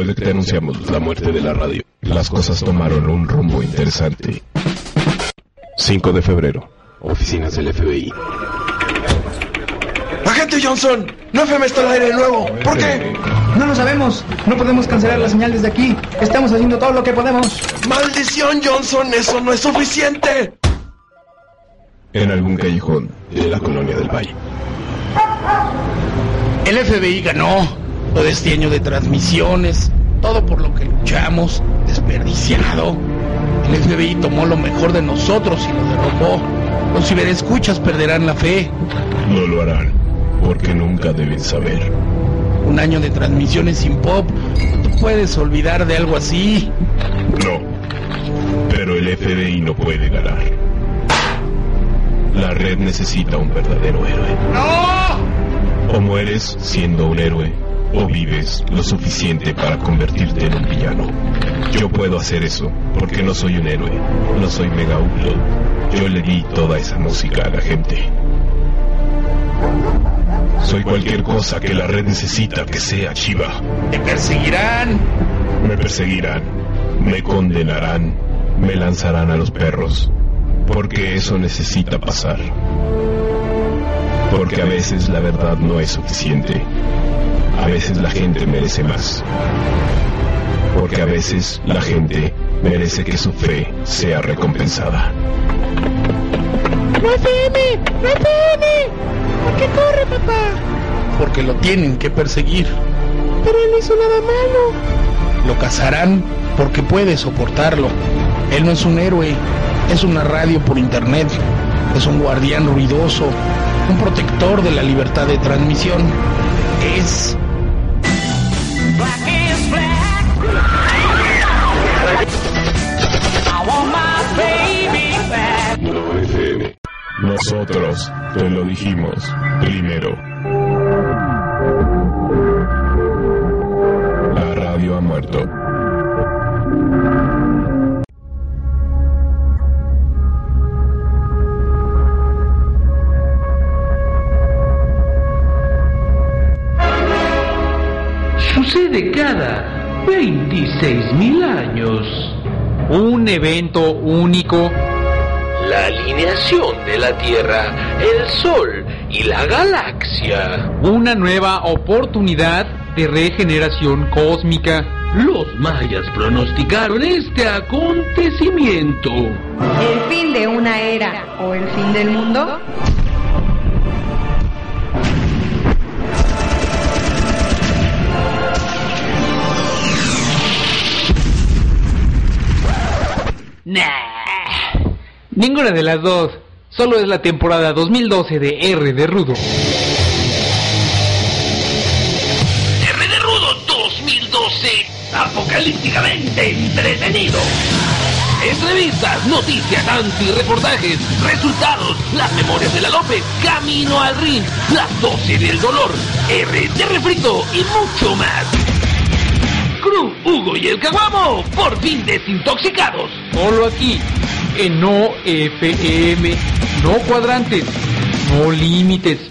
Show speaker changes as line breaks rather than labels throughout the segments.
Después de que te anunciamos la muerte de la radio, las cosas tomaron un rumbo interesante. 5 de febrero, oficinas del FBI.
¡Agente Johnson! ¡No FM está al aire de nuevo! ¿Por qué?
No lo sabemos. No podemos cancelar la señal desde aquí. Estamos haciendo todo lo que podemos.
¡Maldición, Johnson! ¡Eso no es suficiente!
En algún callejón de la colonia del Valle.
El FBI ganó todo este año de transmisiones, todo por lo que luchamos, desperdiciado. El FBI tomó lo mejor de nosotros y lo derrotó. Los ciberescuchas perderán la fe.
No lo harán, porque nunca deben saber.
Un año de transmisiones sin pop, no te puedes olvidar de algo así.
No, pero el FBI no puede ganar. La red necesita un verdadero héroe.
¡No!
O mueres siendo un héroe, o vives lo suficiente para convertirte en un villano. Yo puedo hacer eso, porque no soy un héroe, no soy Mega Upload. Yo le di toda esa música a la gente. Soy cualquier cosa que la red necesita que sea chiva.
Te perseguirán.
Me perseguirán, me condenarán, me lanzarán a los perros, porque eso necesita pasar. Porque a veces la verdad no es suficiente. A veces la gente merece más. Porque a veces la gente merece que su fe sea recompensada.
¡No FM! ¡No FM! ¿Por qué corre, papá?
Porque lo tienen que perseguir.
Pero él no hizo nada malo.
Lo cazarán porque puede soportarlo. Él no es un héroe, es una radio por internet, es un guardián ruidoso, un protector de la libertad de transmisión. Es.
Nosotros te lo dijimos primero. La radio ha muerto.
Sucede cada 26 mil años.
Un evento único.
La alineación de la Tierra, el Sol y la galaxia.
Una nueva oportunidad de regeneración cósmica.
Los mayas pronosticaron este acontecimiento.
¿El fin de una era o el fin del mundo?
Nah. Ninguna de las dos. Solo es la temporada 2012 de R de Rudo.
R de Rudo 2012. Apocalípticamente entretenido. Entrevistas, noticias, anti-reportajes, resultados, las memorias de la López, camino al ring, las dosis del dolor, R de refrito y mucho más. Cruz, Hugo y el Caguamo, por fin desintoxicados.
Solo aquí, en No FM. No cuadrantes, no límites.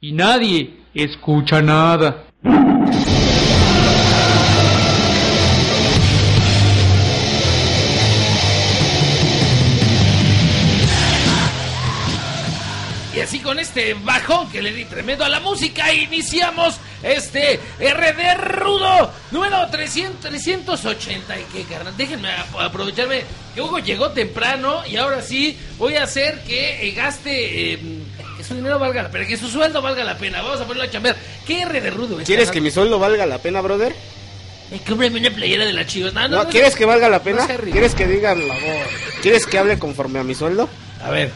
Y nadie escucha nada.
Y así con este bajón que le di tremendo a la música, iniciamos este RD Rudo número 300, 380. ¿Y qué, carnal? Déjenme ap- aprovecharme que Hugo llegó temprano y ahora sí voy a hacer que eh, gaste. eh, que su dinero valga la pena, que su sueldo valga la pena. Vamos a ponerlo a chambear. ¿Qué RD Rudo?
¿Quieres que mi sueldo valga la pena, brother?
Eh, cómprame una playera de la chivas. No, no,
No, ¿Quieres que valga la pena? ¿Quieres que diga... ¿Quieres que hable conforme a mi sueldo?
A ver.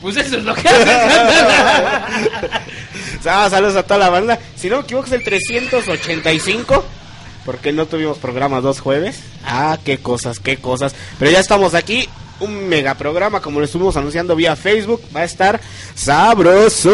Pues eso es lo que haces.
Ah, saludos a toda la banda. Si no me equivoco es el 385. Porque no tuvimos programa dos jueves. Ah, qué cosas, qué cosas. Pero ya estamos aquí. Un mega programa como lo estuvimos anunciando vía Facebook. Va a estar sabroso.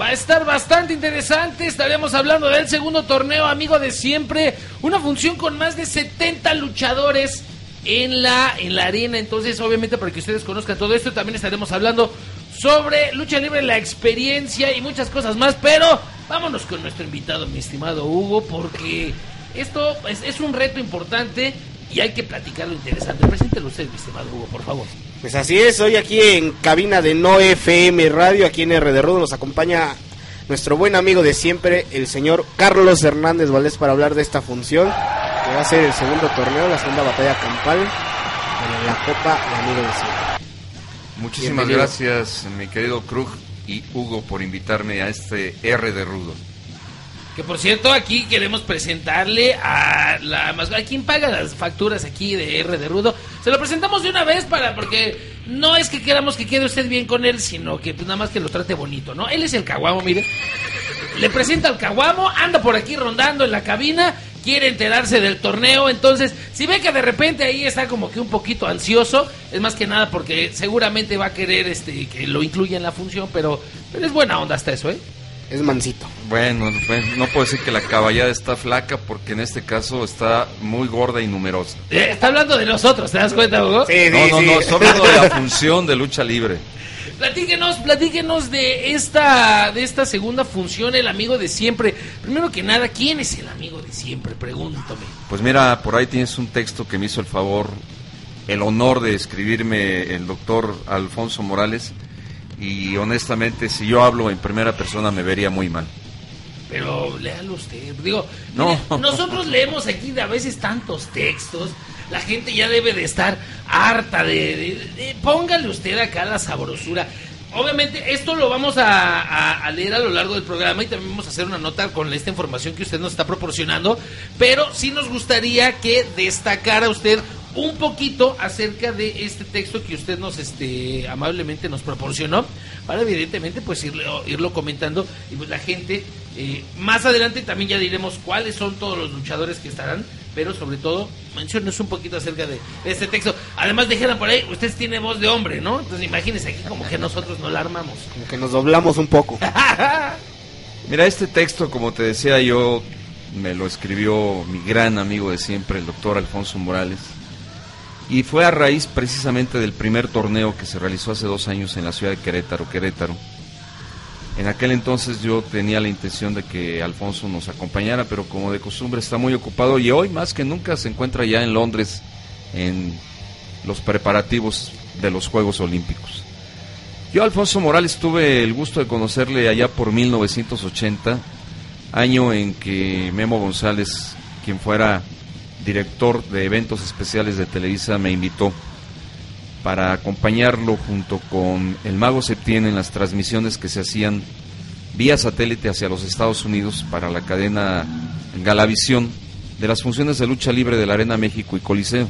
Va a estar bastante interesante. Estaremos hablando del segundo torneo, amigo de siempre. Una función con más de 70 luchadores en la, en la arena. Entonces, obviamente, para que ustedes conozcan todo esto, también estaremos hablando sobre lucha libre, la experiencia y muchas cosas más. Pero vámonos con nuestro invitado, mi estimado Hugo, porque esto es, es un reto importante y hay que platicar lo interesante. Preséntelo usted, mi estimado Hugo, por favor.
Pues así es, hoy aquí en cabina de No FM Radio, aquí en R de Rudo, nos acompaña nuestro buen amigo de siempre, el señor Carlos Hernández Valdés, para hablar de esta función, que va a ser el segundo torneo, la segunda batalla campal de la Copa de Amigo de Siempre.
Muchísimas
Bienvenido.
gracias, mi querido Krug y Hugo, por invitarme a este R de Rudo.
Que por cierto, aquí queremos presentarle a la más a quien paga las facturas aquí de R de Rudo. Se lo presentamos de una vez para porque no es que queramos que quede usted bien con él, sino que pues, nada más que lo trate bonito, ¿no? Él es el caguamo, mire. Le presenta al caguamo, anda por aquí rondando en la cabina, quiere enterarse del torneo, entonces si ve que de repente ahí está como que un poquito ansioso, es más que nada porque seguramente va a querer este que lo incluya en la función, pero, pero es buena onda hasta eso, ¿eh?
Es mansito.
Bueno, pues, no puedo decir que la caballada está flaca porque en este caso está muy gorda y numerosa.
Eh, Está hablando de nosotros, ¿te das cuenta, Hugo?
Sí,
No,
sí,
no,
sí.
no, estoy hablando de la función de lucha libre.
Platíquenos, platíquenos de esta, de esta segunda función, el amigo de siempre. Primero que nada, ¿quién es el amigo de siempre? Pregúntame.
Pues mira, por ahí tienes un texto que me hizo el favor, el honor de escribirme el doctor Alfonso Morales. Y honestamente, si yo hablo en primera persona, me vería muy mal.
Pero léalo usted. Digo,
No.
mire, nosotros leemos aquí de a veces tantos textos. La gente ya debe de estar harta de, Póngale usted acá la sabrosura. Obviamente, esto lo vamos a leer a lo largo del programa y también vamos a hacer una nota con esta información que usted nos está proporcionando. Pero sí nos gustaría que destacara usted un poquito acerca de este texto que usted nos este amablemente nos proporcionó para evidentemente pues irlo, irlo comentando y pues la gente eh, más adelante también ya diremos cuáles son todos los luchadores que estarán pero sobre todo menciones un poquito acerca de, de este texto además dijeron por ahí usted tiene voz de hombre no entonces imagínense aquí como que nosotros no la armamos
Como que nos doblamos un poco.
Mira, este texto, como te decía yo, me lo escribió mi gran amigo de siempre, el doctor Alfonso Morales. Y fue a raíz precisamente del primer torneo que se realizó hace dos años en la ciudad de Querétaro, Querétaro. En aquel entonces yo tenía la intención de que Alfonso nos acompañara, pero como de costumbre está muy ocupado y hoy más que nunca se encuentra ya en Londres en los preparativos de los Juegos Olímpicos. Yo, Alfonso Morales, tuve el gusto de conocerle allá por 1980, año en que Memo González, quien fuera director de eventos especiales de Televisa, me invitó para acompañarlo junto con el Mago Septién en las transmisiones que se hacían vía satélite hacia los Estados Unidos para la cadena Galavisión de las funciones de lucha libre de la Arena México y Coliseo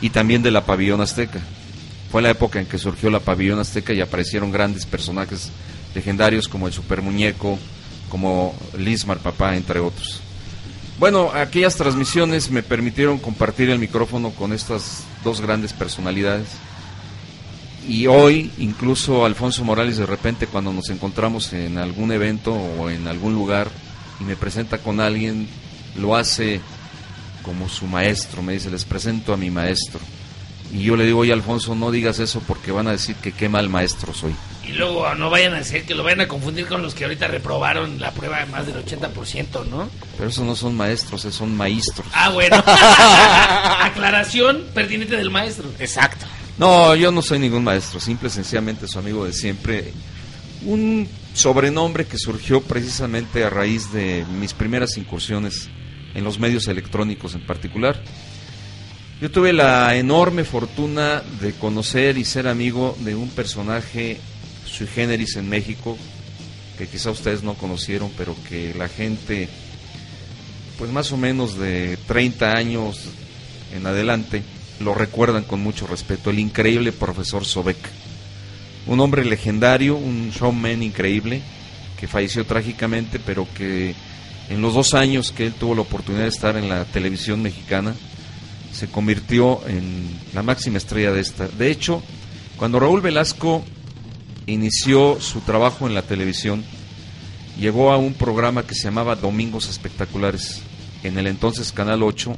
y también de la Pabellón Azteca. Fue la época en que surgió la Pabellón Azteca y aparecieron grandes personajes legendarios como el Super Muñeco, como Lismar Papá, entre otros. Bueno, aquellas transmisiones me permitieron compartir el micrófono con estas dos grandes personalidades. Y hoy, incluso Alfonso Morales, de repente, cuando nos encontramos en algún evento o en algún lugar y me presenta con alguien, lo hace como su maestro. Me dice, les presento a mi maestro. Y yo le digo, oye Alfonso, no digas eso porque van a decir que qué mal maestro soy.
Y luego no vayan a decir que lo vayan a confundir con los que ahorita reprobaron la prueba de más del 80% ¿no?
Pero esos no son maestros, esos son maestros.
ah bueno aclaración pertinente del maestro
Exacto.
No, yo no soy ningún maestro, simple y sencillamente su amigo de siempre. Un sobrenombre que surgió precisamente a raíz de mis primeras incursiones en los medios electrónicos en particular. Yo tuve la enorme fortuna de conocer y ser amigo de un personaje sui generis en México, que quizá ustedes no conocieron, pero que la gente, pues más o menos de 30 años en adelante, lo recuerdan con mucho respeto, el increíble profesor Sobek. Un hombre legendario, un showman increíble, que falleció trágicamente, pero que en los dos años que él tuvo la oportunidad de estar en la televisión mexicana, se convirtió en la máxima estrella de esta. De hecho, cuando Raúl Velasco inició su trabajo en la televisión, llegó a un programa que se llamaba Domingos Espectaculares, en el entonces Canal 8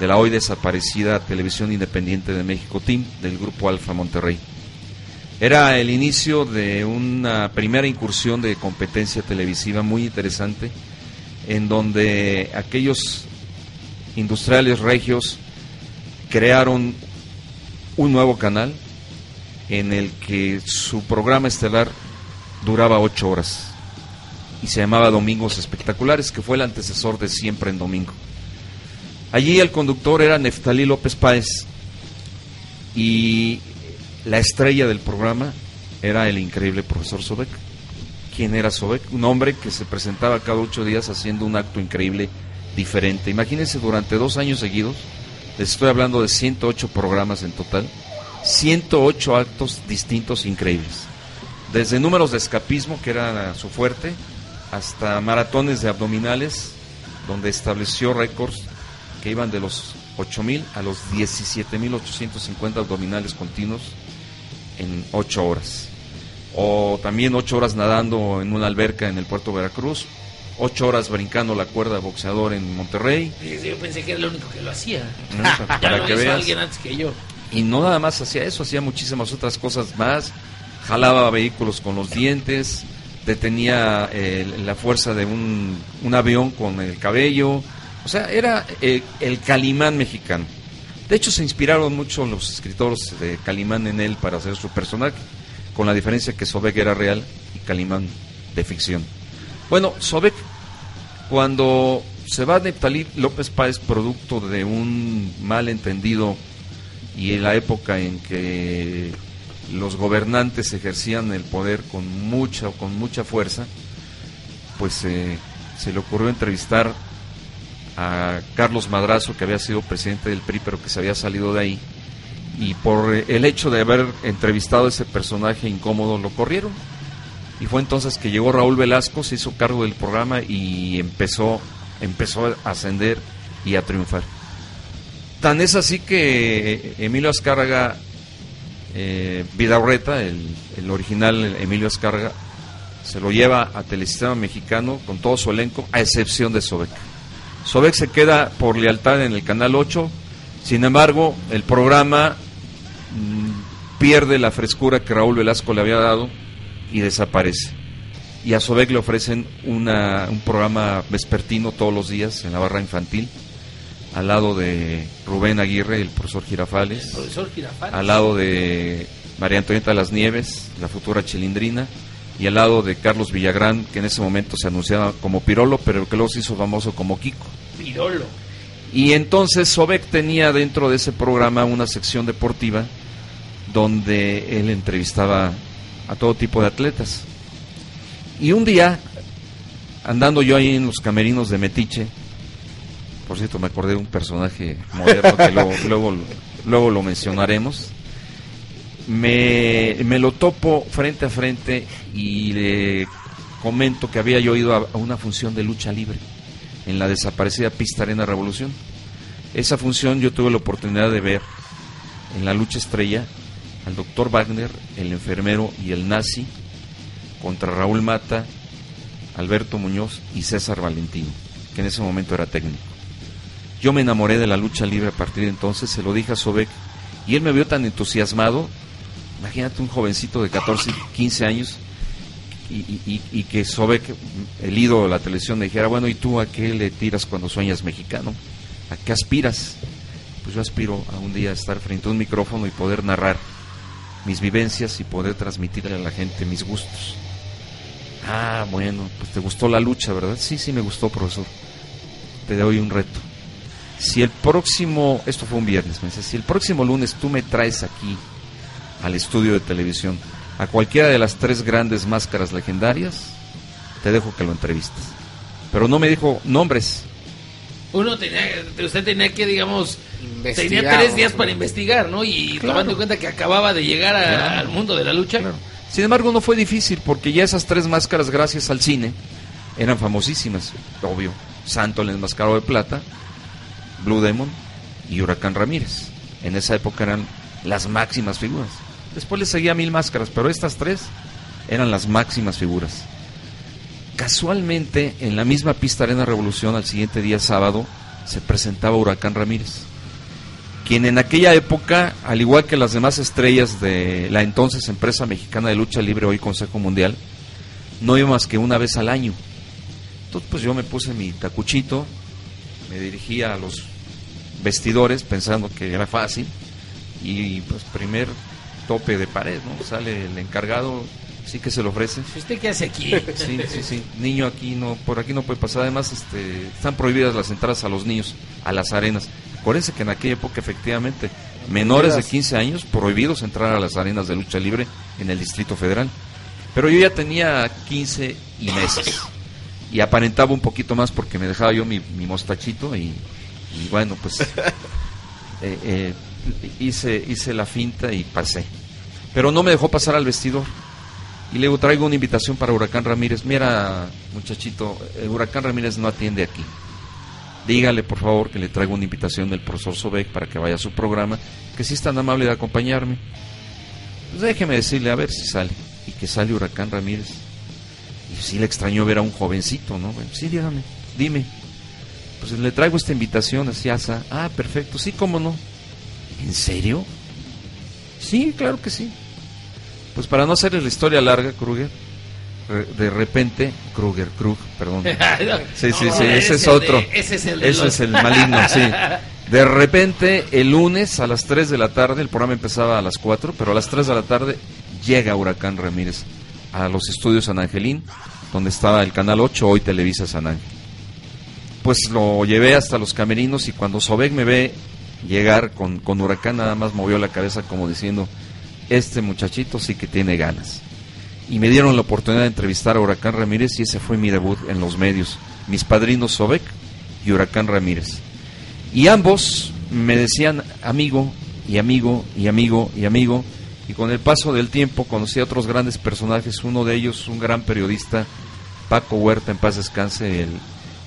de la hoy desaparecida Televisión Independiente de México, TIM, del Grupo Alfa Monterrey. Era el inicio de una primera incursión de competencia televisiva muy interesante, en donde aquellos industriales regios crearon un nuevo canal en el que su programa estelar duraba ocho horas y se llamaba Domingos Espectaculares, que fue el antecesor de Siempre en Domingo. Allí el conductor era Neftalí López Páez y la estrella del programa era el increíble profesor Sobek. ¿Quién era Sobek? Un hombre que se presentaba cada ocho días haciendo un acto increíble diferente. Imagínense durante dos años seguidos, les estoy hablando de 108 programas en total, 108 actos distintos increíbles. Desde números de escapismo, que era su fuerte, hasta maratones de abdominales, donde estableció récords que iban de los 8.000 a los 17.850 abdominales continuos en 8 horas. O también 8 horas nadando en una alberca en el puerto de Veracruz, 8 horas brincando la cuerda de boxeador en Monterrey.
Yo pensé que era el único que lo hacía.
Para,
ya lo
que
hizo
veas.
alguien antes que yo.
Y no nada más hacía eso, hacía muchísimas otras cosas más. Jalaba vehículos con los dientes, detenía eh, la fuerza de un, un avión con el cabello. O sea, era eh, el Calimán mexicano. De hecho, se inspiraron mucho los escritores de Calimán en él para hacer su personaje, con la diferencia que Sobek era real y Calimán de ficción. Bueno, Sobek, cuando se va Neptalí López Páez, producto de un malentendido y en la época en que los gobernantes ejercían el poder con mucha con mucha fuerza, pues eh, se le ocurrió entrevistar a Carlos Madrazo, que había sido presidente del PRI, pero que se había salido de ahí, y por eh, el hecho de haber entrevistado a ese personaje incómodo lo corrieron. Y fue entonces que llegó Raúl Velasco, se hizo cargo del programa y empezó, empezó a ascender y a triunfar. Tan es así que Emilio Azcárraga eh, Vidaurreta, el, el original Emilio Azcárraga, se lo lleva a Telesistema Mexicano con todo su elenco, a excepción de Sobek. Sobek se queda por lealtad en el Canal 8, sin embargo, el programa mm, pierde la frescura que Raúl Velasco le había dado y desaparece. Y a Sobek le ofrecen una, un programa vespertino todos los días en la barra infantil, al lado de Rubén Aguirre, el profesor Girafales,
Profesor Girafales.
al lado de María Antonieta Las Nieves, la futura chilindrina, y al lado de Carlos Villagrán, que en ese momento se anunciaba como Pirolo, pero que luego se hizo famoso como Kiko.
Pirolo.
Y entonces Sobek tenía dentro de ese programa una sección deportiva donde él entrevistaba a todo tipo de atletas. Y un día, andando yo ahí en los camerinos de Metiche, por cierto me acordé de un personaje moderno que luego, luego, luego lo mencionaremos, me, me lo topo frente a frente y le comento que había yo ido a, a una función de lucha libre en la desaparecida Pista Arena Revolución. Esa función yo tuve la oportunidad de ver en la lucha estrella al doctor Wagner, el enfermero y el nazi contra Raúl Mata, Alberto Muñoz y César Valentino, que en ese momento era técnico. Yo me enamoré de la lucha libre a partir de entonces, se lo dije a Sobek y él me vio tan entusiasmado. Imagínate un jovencito de 14, 15 años y, que Sobek, el ídolo de la televisión, me dijera, bueno, ¿y tú a qué le tiras cuando sueñas mexicano? ¿A qué aspiras? Pues yo aspiro a un día estar frente a un micrófono y poder narrar mis vivencias y poder transmitirle a la gente mis gustos. Ah, bueno, pues te gustó la lucha, ¿verdad? Sí, sí me gustó, profesor. Te doy un reto. Si el próximo, esto fue un viernes, me dice, si el próximo lunes tú me traes aquí al estudio de televisión a cualquiera de las tres grandes máscaras legendarias, te dejo que lo entrevistes. Pero no me dijo nombres.
Uno tenía, usted tenía que, digamos,
Investigar,
tenía tres días para investigar, ¿no? Y
Claro.
tomando en cuenta que acababa de llegar a-
Claro.
al mundo de la lucha.
Sin embargo, no fue difícil porque ya esas tres máscaras, gracias al cine, eran famosísimas. Obvio, Santo el enmascarado de plata, Blue Demon y Huracán Ramírez. En esa época eran las máximas figuras. Después le seguía mil máscaras, pero estas tres eran las máximas figuras. Casualmente, en la misma pista Arena Revolución, al siguiente día sábado, se presentaba Huracán Ramírez, quien en aquella época, al igual que las demás estrellas de la entonces empresa mexicana de lucha libre, hoy Consejo Mundial, no iba más que una vez al año. Entonces, pues yo me puse mi tacuchito, me dirigía a los vestidores pensando que era fácil y pues primer tope de pared, ¿no? Sale el encargado, sí que se lo ofrece.
¿Usted qué hace aquí?
Sí, sí, sí. Niño aquí no, por aquí no puede pasar. Además, este, están prohibidas las entradas a los niños, a las arenas. Acuérdense que en aquella época, efectivamente, menores de 15 años prohibidos entrar a las arenas de lucha libre en el Distrito Federal. Pero yo ya tenía 15 y meses. Y aparentaba un poquito más porque me dejaba yo mi, mi mostachito y, y bueno, pues eh, eh, hice, hice la finta y pasé. Pero no me dejó pasar al vestidor. Y luego traigo una invitación para Huracán Ramírez. Mira, muchachito, eh, Huracán Ramírez no atiende aquí. Dígale, por favor, que le traigo una invitación del profesor Sobek para que vaya a su programa, que si es tan amable de acompañarme. Pues déjeme decirle, a ver si sale. Y que sale Huracán Ramírez. Sí le extrañó ver a un jovencito, ¿no? Bueno, sí, dígame, dime. Pues le traigo esta invitación así, asa. Ah, perfecto, sí, cómo no. ¿En serio? Sí, claro que sí. Pues para no hacerle la historia larga, Kruger, de repente, Kruger, Krug, perdón. Sí, sí, sí, ese es
de-
otro.
ese es el
es el maligno, sí. De repente, el lunes a las 3 de la tarde, el programa empezaba a las 4, pero a las 3 de la tarde llega Huracán Ramírez a los estudios San Angelín, donde estaba el Canal 8, hoy Televisa San Ángel. Pues lo llevé hasta los camerinos y cuando Sobek me ve llegar con, con Huracán, nada más movió la cabeza como diciendo, este muchachito sí que tiene ganas. Y me dieron la oportunidad de entrevistar a Huracán Ramírez y ese fue mi debut en los medios. Mis padrinos Sobek y Huracán Ramírez. Y ambos me decían amigo y amigo y amigo y amigo. Y con el paso del tiempo conocí a otros grandes personajes. Uno de ellos, un gran periodista, Paco Huerta, en paz descanse,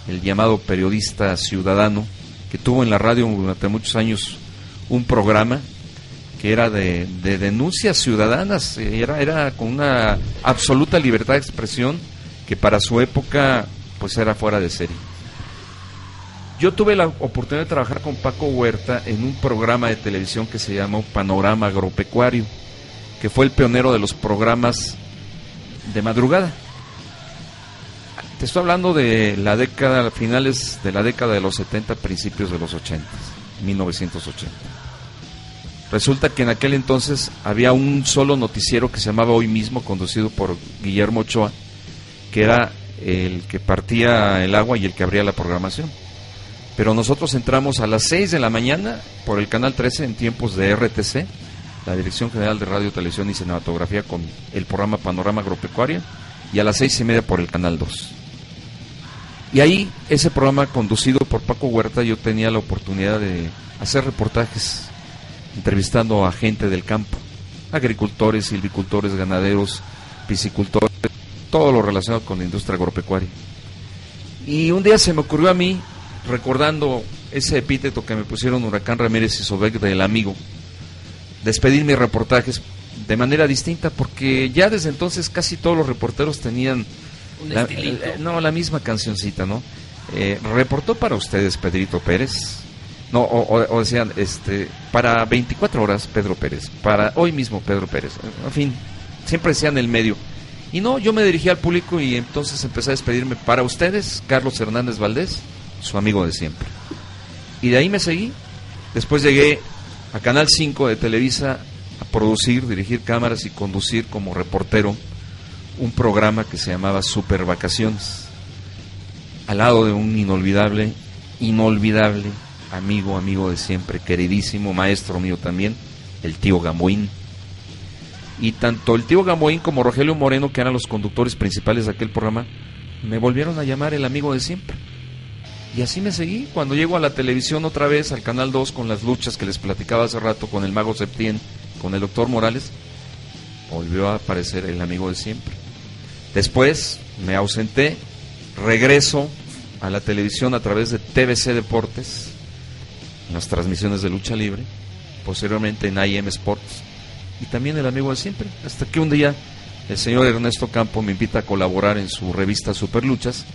el, llamado periodista ciudadano, que tuvo en la radio durante muchos años un programa que era de, de denuncias ciudadanas, era, era con una absoluta libertad de expresión que para su época pues era fuera de serie. Yo tuve la oportunidad de trabajar con Paco Huerta en un programa de televisión que se llamó Panorama Agropecuario, que fue el pionero de los programas de madrugada. Te estoy hablando de la década, finales de la década de los 70, principios de los 80, 1980. Resulta que en aquel entonces había un solo noticiero que se llamaba Hoy mismo, conducido por Guillermo Ochoa, que era el que partía el agua y el que abría la programación. Pero nosotros entramos a las 6 de la mañana por el canal 13 en tiempos de RTC, la Dirección General de Radio, Televisión y Cinematografía, con el programa Panorama Agropecuario, y a las seis y media por el canal 2. Y ahí, ese programa conducido por Paco Huerta, yo tenía la oportunidad de hacer reportajes entrevistando a gente del campo, agricultores, silvicultores, ganaderos, piscicultores, todo lo relacionado con la industria agropecuaria. Y un día se me ocurrió a mí, recordando ese epíteto que me pusieron Huracán Ramírez y Sobek del amigo, despedir mis reportajes de manera distinta, porque ya desde entonces casi todos los reporteros tenían la, eh, no, la misma cancioncita, ¿no? Eh, reportó para ustedes Pedrito Pérez. No, o decían, este, para 24 horas Pedro Pérez, para hoy mismo Pedro Pérez. En fin, siempre decían el medio. Y no, yo me dirigí al público y entonces empecé a despedirme para ustedes, Carlos Hernández Valdés, su amigo de siempre. Y de ahí me seguí. Después llegué a Canal 5 de Televisa a producir, dirigir cámaras y conducir como reportero un programa que se llamaba Super Vacaciones. Al lado de un inolvidable, inolvidable amigo, amigo de siempre, queridísimo maestro mío también, el tío Gamoín. Y tanto el tío Gamoín como Rogelio Moreno, que eran los conductores principales de aquel programa, me volvieron a llamar el amigo de siempre. Y así me seguí. Cuando llego a la televisión otra vez, al Canal 2, con las luchas que les platicaba hace rato con el mago Septién, con el doctor Morales, volvió a aparecer el amigo de siempre. Después me ausenté, regreso a la televisión a través de TVC Deportes, en las transmisiones de lucha libre, posteriormente en IM Sports, y también el amigo de siempre, hasta que un día el señor Ernesto Campo me invita a colaborar en su revista Superluchas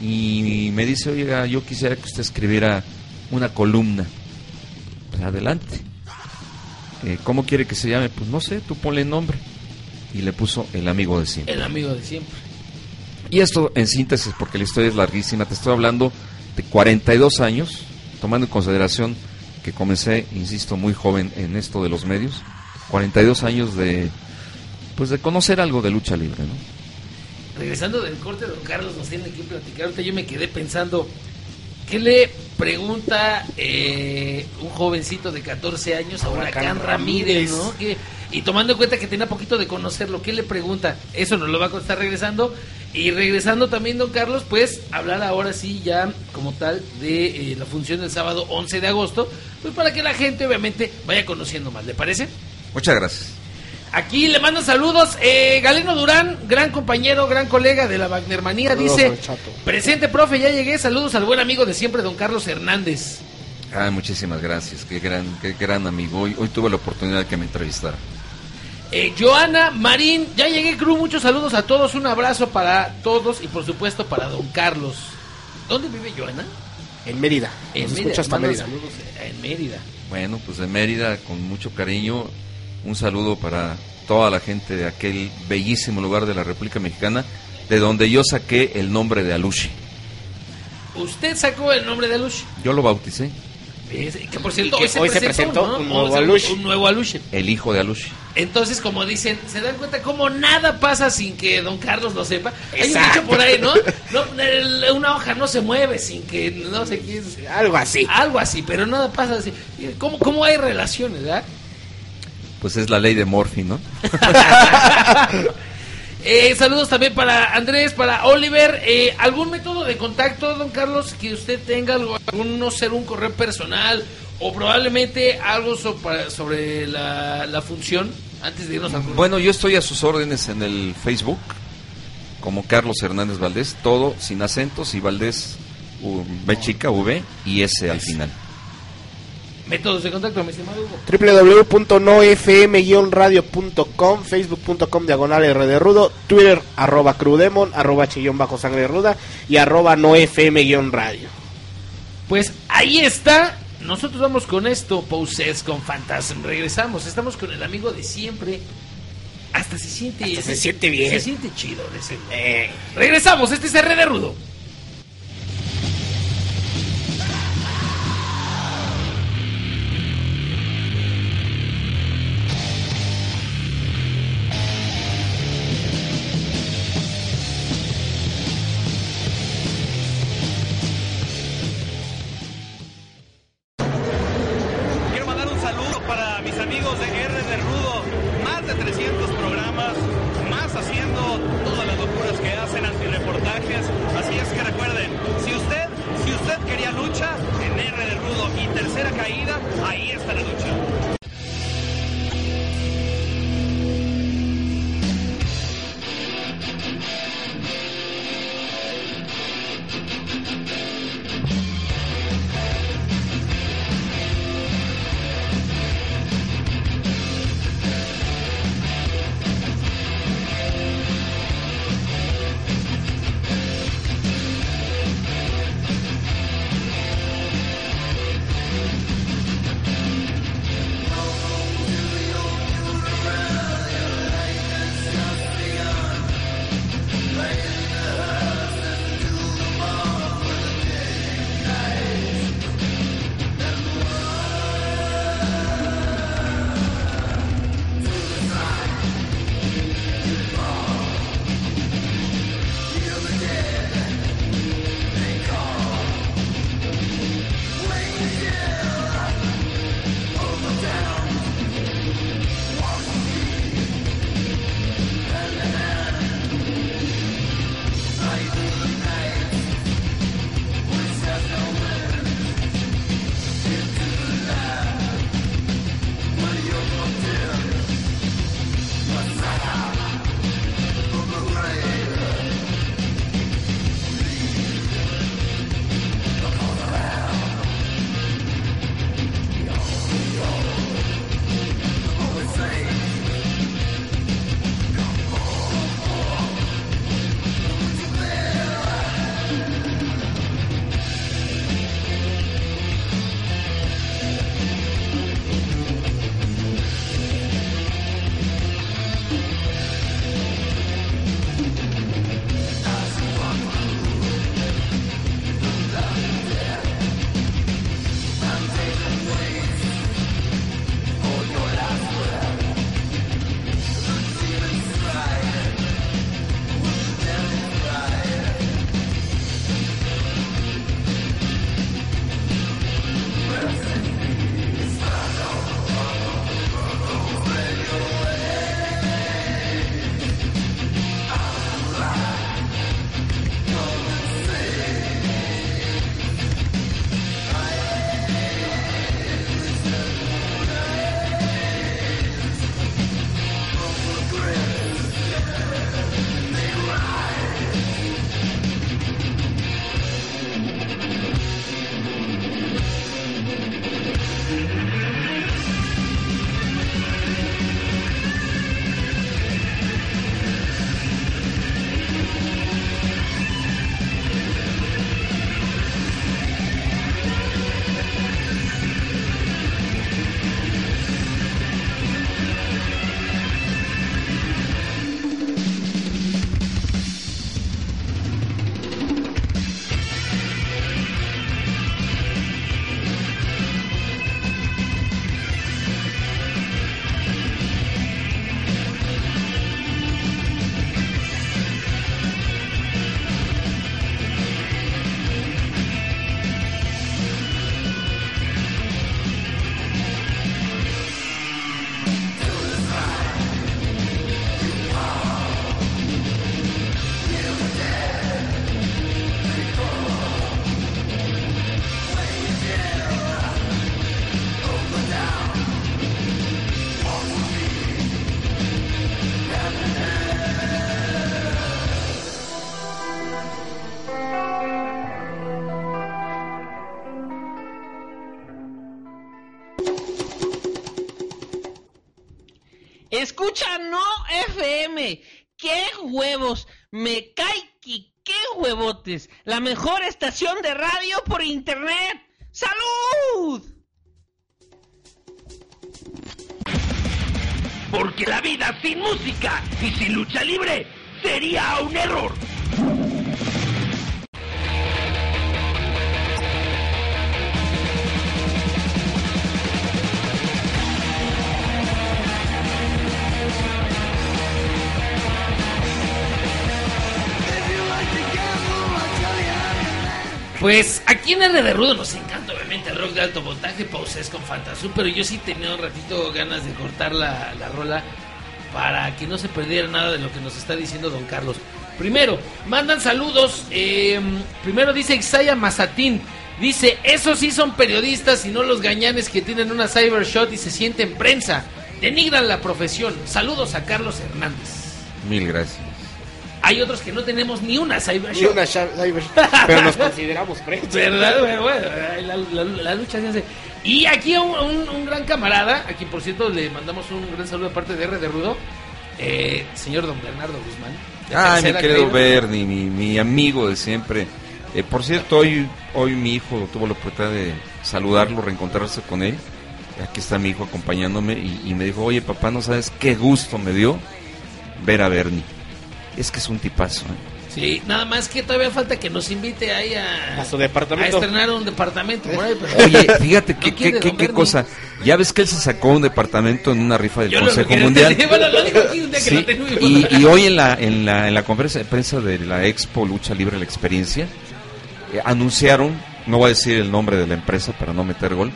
y me dice, oiga, yo quisiera que usted escribiera una columna. adelante. Eh, ¿Cómo quiere que se llame? Pues no sé, tú ponle nombre. Y le puso el amigo de siempre.
El amigo de siempre.
Y esto en síntesis, porque la historia es larguísima, te estoy hablando de 42 años, tomando en consideración que comencé, insisto, muy joven en esto de los medios, 42 años de pues de conocer algo de lucha libre, ¿no?
Regresando del corte, don Carlos nos tiene que platicar. Ahorita yo me quedé pensando, ¿qué le pregunta eh, un jovencito de 14 años a Huracán Ramírez, ¿no? Que- y tomando en cuenta que tenía poquito de conocerlo, ¿qué le pregunta? Eso nos lo va a contestar regresando. Y regresando también, don Carlos, pues hablar ahora sí ya como tal de eh, la función del sábado 11 de agosto, pues para que la gente obviamente vaya conociendo más, ¿le parece?
Muchas gracias.
Aquí le mando saludos. Eh, Galeno Durán, gran compañero, gran colega de la Wagnermanía,
Saludos
dice. Presente, profe, ya llegué. Saludos al buen amigo de siempre, don Carlos Hernández.
Ah, muchísimas gracias, qué gran, qué gran amigo. Hoy, hoy tuve la oportunidad de que me entrevistara.
Eh, Joana Marín, ya llegué, Cruz. Muchos saludos a todos. Un abrazo para todos y, por supuesto, para don Carlos. ¿Dónde vive Joana?
En Mérida.
En
Nos
Mérida.
escucha hasta Mérida.
saludos, en Mérida.
Bueno, pues de Mérida, con mucho cariño, un saludo para toda la gente de aquel bellísimo lugar de la República Mexicana, de donde yo saqué el nombre de Alushi.
Usted sacó el nombre de Alush.
Yo lo bauticé,
Que por cierto,
que hoy se presentó
¿no?
un nuevo Alush.
Un nuevo Alush.
el hijo de Alushi.
Entonces, como dicen, se dan cuenta como nada pasa sin que don Carlos lo sepa. Hay un dicho por ahí, ¿no? No, el- Una hoja no se mueve sin que no sé quién.
Algo así.
Algo así, pero nada pasa así. ¿Cómo, cómo hay relaciones, verdad?
Pues es la ley de Morphy, ¿no?
Eh, saludos también para Andrés, para Oliver. Eh, ¿Algún método de contacto, don Carlos, que usted tenga? algún, no ser un correo personal o probablemente algo so- para- sobre la, la función antes de irnos al correo?
Bueno, yo estoy a sus órdenes en el Facebook, como Carlos Hernández Valdés, todo sin acentos y Valdés, B chica, V y S al final.
Métodos de contacto, mi estimado Hugo.
www.nofm-radio.com, facebook.com diagonal R de Rudo, Twitter arroba crudemon, arroba chillón bajo sangre ruda y arroba nofm-radio.
Pues ahí está. Nosotros vamos con esto, Poses con Fantasm. Regresamos. Estamos con el amigo de siempre. Hasta se siente.
Hasta se siente bien.
Se siente chido.
Eh.
Regresamos. Este es R de Rudo.
Escucha No FM. ¡Qué huevos! Me cae que qué huevotes. La mejor estación de radio por internet. ¡Salud!
Porque la vida sin música y sin lucha libre sería un error.
Pues aquí en R de Rudo nos encanta obviamente el rock de alto voltaje, pauses con Fantasú, pero yo sí tenía un ratito ganas de cortar la, la rola para que no se perdiera nada de lo que nos está diciendo don Carlos. Primero, mandan saludos. eh, primero dice Isaiah Mazatín. Dice, esos sí son periodistas y no los gañanes que tienen una cybershot y se sienten prensa. Denigran la profesión. Saludos a Carlos Hernández.
Mil gracias.
Hay otros que no tenemos ni una cybershot.
Ni una pero nos consideramos prensa.
¿Verdad? Bueno, bueno, la, la- la lucha se hace. Y aquí un, un- un gran camarada, aquí por cierto le mandamos un gran saludo de parte de R de Rudo, eh, señor don Bernardo Guzmán.
Ay, mi querido. Bernie, mi, mi amigo de siempre. Eh, por cierto, hoy, hoy mi hijo tuvo la oportunidad de saludarlo, reencontrarse con él. Aquí está mi hijo acompañándome y, y me dijo, oye papá, no sabes qué gusto me dio ver a Bernie. Es que es un tipazo. ¿eh?
Sí, nada más que todavía falta que nos invite ahí a,
A su departamento.
a estrenar un departamento por ahí. pero-
Oye, fíjate
No
qué,
quiere,
qué, cosa. Ya ves que él se sacó un departamento en una rifa del
Yo
Consejo Mundial.
que
Sí, y hoy en la, en, la, en la conferencia de prensa de la Expo Lucha Libre La Experiencia, eh, anunciaron, no voy a decir el nombre de la empresa para no meter gol,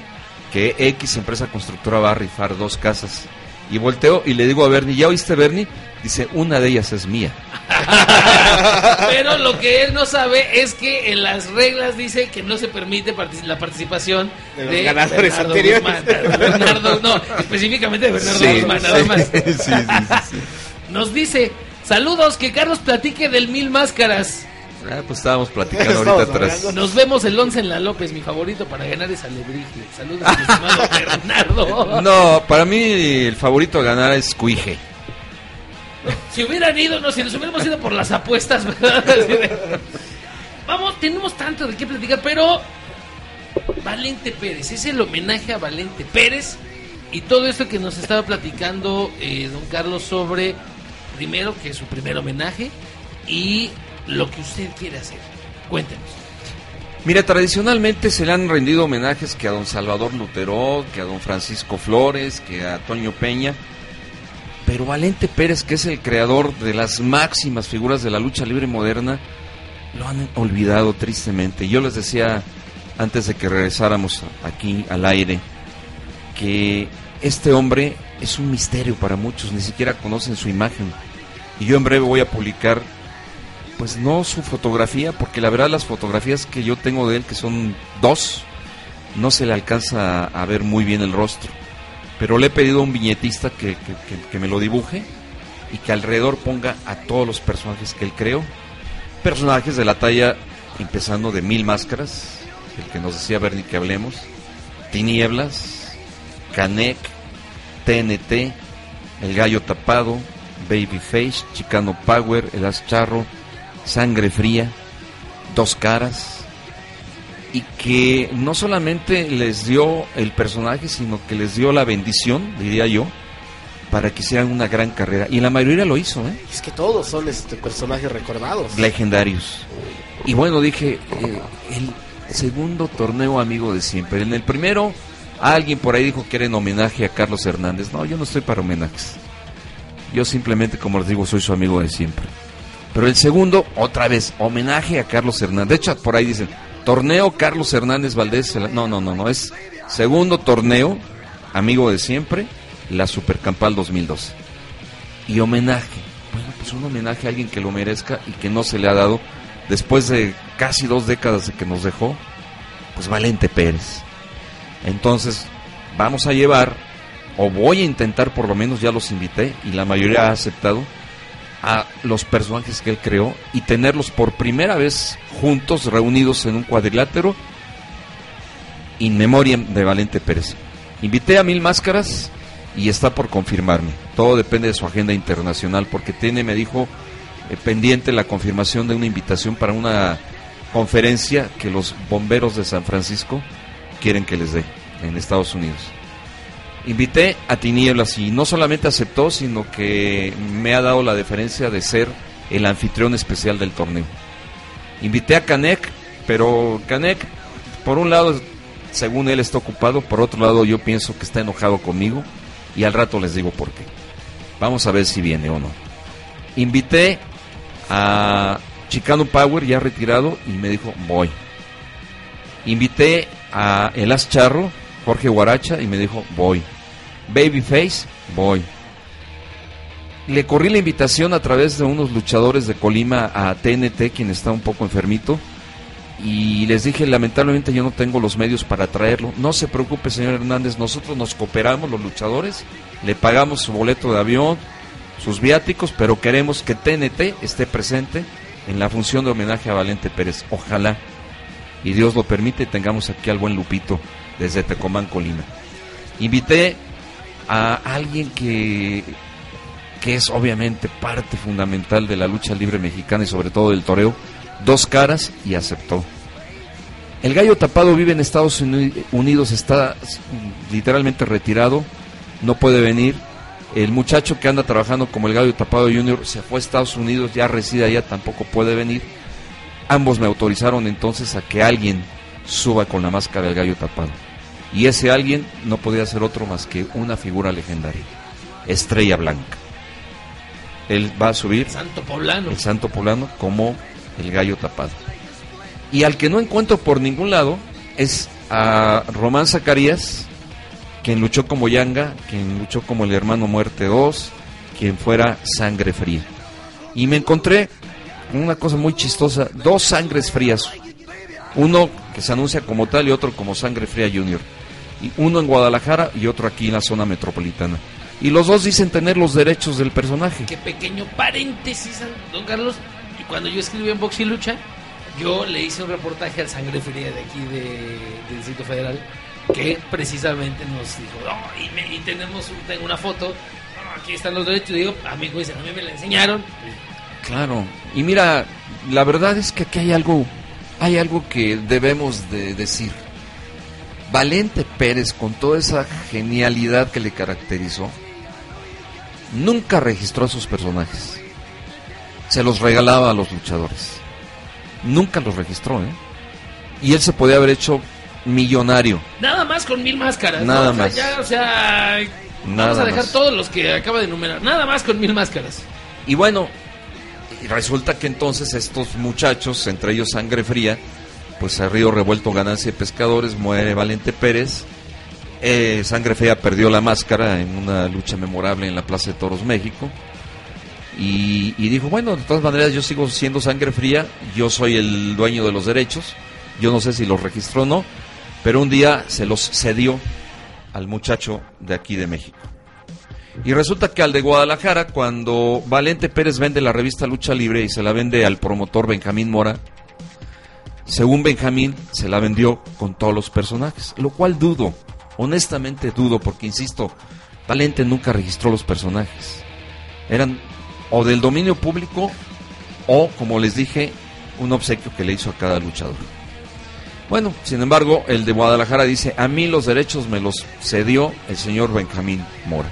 que X empresa constructora va a rifar dos casas. Y volteo y le digo a Bernie, ¿ya oíste Bernie? Dice, una de ellas es mía.
Pero lo que él no sabe es que en las reglas dice que no se permite la participación
De ganadores
Bernardo
anteriores.
Guzmán. Bernardo, no, específicamente de Bernardo
Sí,
Guzmán, nada
sí,
más.
sí, sí, sí, sí.
Nos dice, saludos, que Carlos platique del Mil Máscaras.
Ah, pues estábamos platicando
Estamos
ahorita atrás.
hablando.
Nos vemos el 11 en la López, mi favorito para ganar esa alebrije. Saludos, mi estimado Bernardo.
No, para mí el favorito a ganar es Cuije.
Si hubieran ido, no, si nos hubiéramos ido por las apuestas, ¿verdad? Vamos, tenemos tanto de qué platicar, pero Valente Pérez, es el homenaje a Valente Pérez y todo esto que nos estaba platicando eh, don Carlos sobre, primero, que es su primer homenaje y lo que usted quiere hacer. Cuéntenos.
Mira, tradicionalmente se le han rendido homenajes que a don Salvador Lutero, que a don Francisco Flores, que a Toño Peña. Pero Valente Pérez, que es el creador de las máximas figuras de la lucha libre moderna, lo han olvidado tristemente. Yo les decía antes de que regresáramos aquí al aire que este hombre es un misterio para muchos, ni siquiera conocen su imagen. Y yo en breve voy a publicar pues no su fotografía, porque la verdad las fotografías que yo tengo de él, que son dos, no se le alcanza a ver muy bien el rostro. Pero le he pedido a un viñetista que, que- que- me lo dibuje y que alrededor ponga a todos los personajes que él creó. Personajes de la talla, empezando de Mil Máscaras, el que nos decía Bernie que hablemos, Tinieblas, Canek, TNT, El Gallo Tapado, Babyface, Chicano Power, El Ascharro, Sangre Fría, Dos Caras, y que no solamente les dio el personaje, sino que les dio la bendición, diría yo, para que hicieran una gran carrera. Y la mayoría lo hizo, ¿eh?
Es que todos son este, personajes recordados.
legendarios. Y bueno, dije, eh, el segundo torneo amigo de siempre. En el primero, alguien por ahí dijo que era en homenaje a Carlos Hernández. No, yo no estoy para homenajes. Yo simplemente, como les digo, soy su amigo de siempre. Pero el segundo, otra vez, homenaje a Carlos Hernández. De hecho, por ahí dicen, torneo Carlos Hernández Valdés. No, no, no, no, es segundo torneo, amigo de siempre, la Supercampal 2012. Y homenaje. Bueno, pues un homenaje a alguien que lo merezca y que no se le ha dado después de casi dos décadas de que nos dejó, pues Valente Pérez. Entonces, vamos a llevar, o voy a intentar, por lo menos ya los invité, y la mayoría ha aceptado, a los personajes que él creó y tenerlos por primera vez juntos, reunidos en un cuadrilátero, in memoriam de Valente Pérez. Invité a Mil Máscaras y está por confirmarme. Todo depende de su agenda internacional porque tiene, me dijo, eh, pendiente la confirmación de una invitación para una conferencia que los bomberos de San Francisco quieren que les dé en Estados Unidos. Invité a Tinieblas y no solamente aceptó, sino que me ha dado la deferencia de ser el anfitrión especial del torneo. Invité a Canek, pero Canek, por un lado, según él está ocupado, por otro lado yo pienso que está enojado conmigo y al rato les digo por qué. Vamos a ver si viene o no. Invité a Chicano Power, ya retirado, y me dijo, voy. Invité a Elas Charro, Jorge Guaracha, y me dijo, voy. Babyface, voy. Le corrí la invitación a través de unos luchadores de Colima a TNT, quien está un poco enfermito, y les dije, lamentablemente yo no tengo los medios para traerlo. No se preocupe, señor Hernández, nosotros nos cooperamos, los luchadores, le pagamos su boleto de avión, sus viáticos, pero queremos que TNT esté presente en la función de homenaje a Valente Pérez. Ojalá, y Dios lo permite, tengamos aquí al buen Lupito desde Tecomán, Colima. Invité a alguien que, que es obviamente parte fundamental de la lucha libre mexicana y sobre todo del toreo, dos caras y aceptó. El gallo tapado vive en Estados Unidos, está literalmente retirado, no puede venir. El muchacho que anda trabajando como el gallo tapado junior se fue a Estados Unidos, ya reside allá, tampoco puede venir. Ambos me autorizaron entonces a que alguien suba con la máscara del gallo tapado. Y ese alguien no podía ser otro más que una figura legendaria, Estrella Blanca. Él va a subir
Santo Poblano.
el Santo Poblano como el gallo tapado. Y al que no encuentro por ningún lado es a Román Zacarías, quien luchó como Yanga, quien luchó como el hermano Muerte 2, quien fuera Sangre Fría. Y me encontré con una cosa muy chistosa, dos sangres frías. Uno que se anuncia como tal y otro como Sangre Fría Junior. Uno en Guadalajara y otro aquí en la zona metropolitana. Y los dos dicen tener los derechos del personaje.
Qué pequeño paréntesis, don Carlos. Y cuando yo escribí en Box y Lucha, yo le hice un reportaje al Sangre Fría de aquí de, del Distrito Federal que precisamente nos dijo, "No, y, me- y tenemos un- tengo una foto, "No, aquí están los derechos, y digo, amigo, dicen, a mí me la enseñaron.
Claro. Y mira, la verdad es que aquí hay algo, hay algo que debemos de decir. Valente Pérez, con toda esa genialidad que le caracterizó, nunca registró a sus personajes. Se los regalaba a los luchadores. Nunca los registró, ¿eh? Y él se podía haber hecho millonario.
Nada más con mil máscaras. ¿no?
Nada
O sea,
más.
ya, o sea, vamos a dejar
más.
todos los que acaba de enumerar. Nada más con mil máscaras.
Y bueno, resulta que entonces estos muchachos, entre ellos Sangre Fría, pues a Río Revuelto Ganancia de Pescadores, muere Valente Pérez. Eh, Sangre Fría perdió la máscara en una lucha memorable en la Plaza de Toros, México. Y, y dijo, bueno, de todas maneras yo sigo siendo Sangre Fría, yo soy el dueño de los derechos, yo no sé si los registró o no, pero un día se los cedió al muchacho de aquí de México. Y resulta que al de Guadalajara, cuando Valente Pérez vende la revista Lucha Libre y se la vende al promotor Benjamín Mora, según Benjamín, se la vendió con todos los personajes, lo cual dudo, honestamente dudo, porque insisto, Valente nunca registró los personajes. Eran o del dominio público o, como les dije, un obsequio que le hizo a cada luchador. Bueno, sin embargo, el de Guadalajara dice, a mí los derechos me los cedió el señor Benjamín Mora.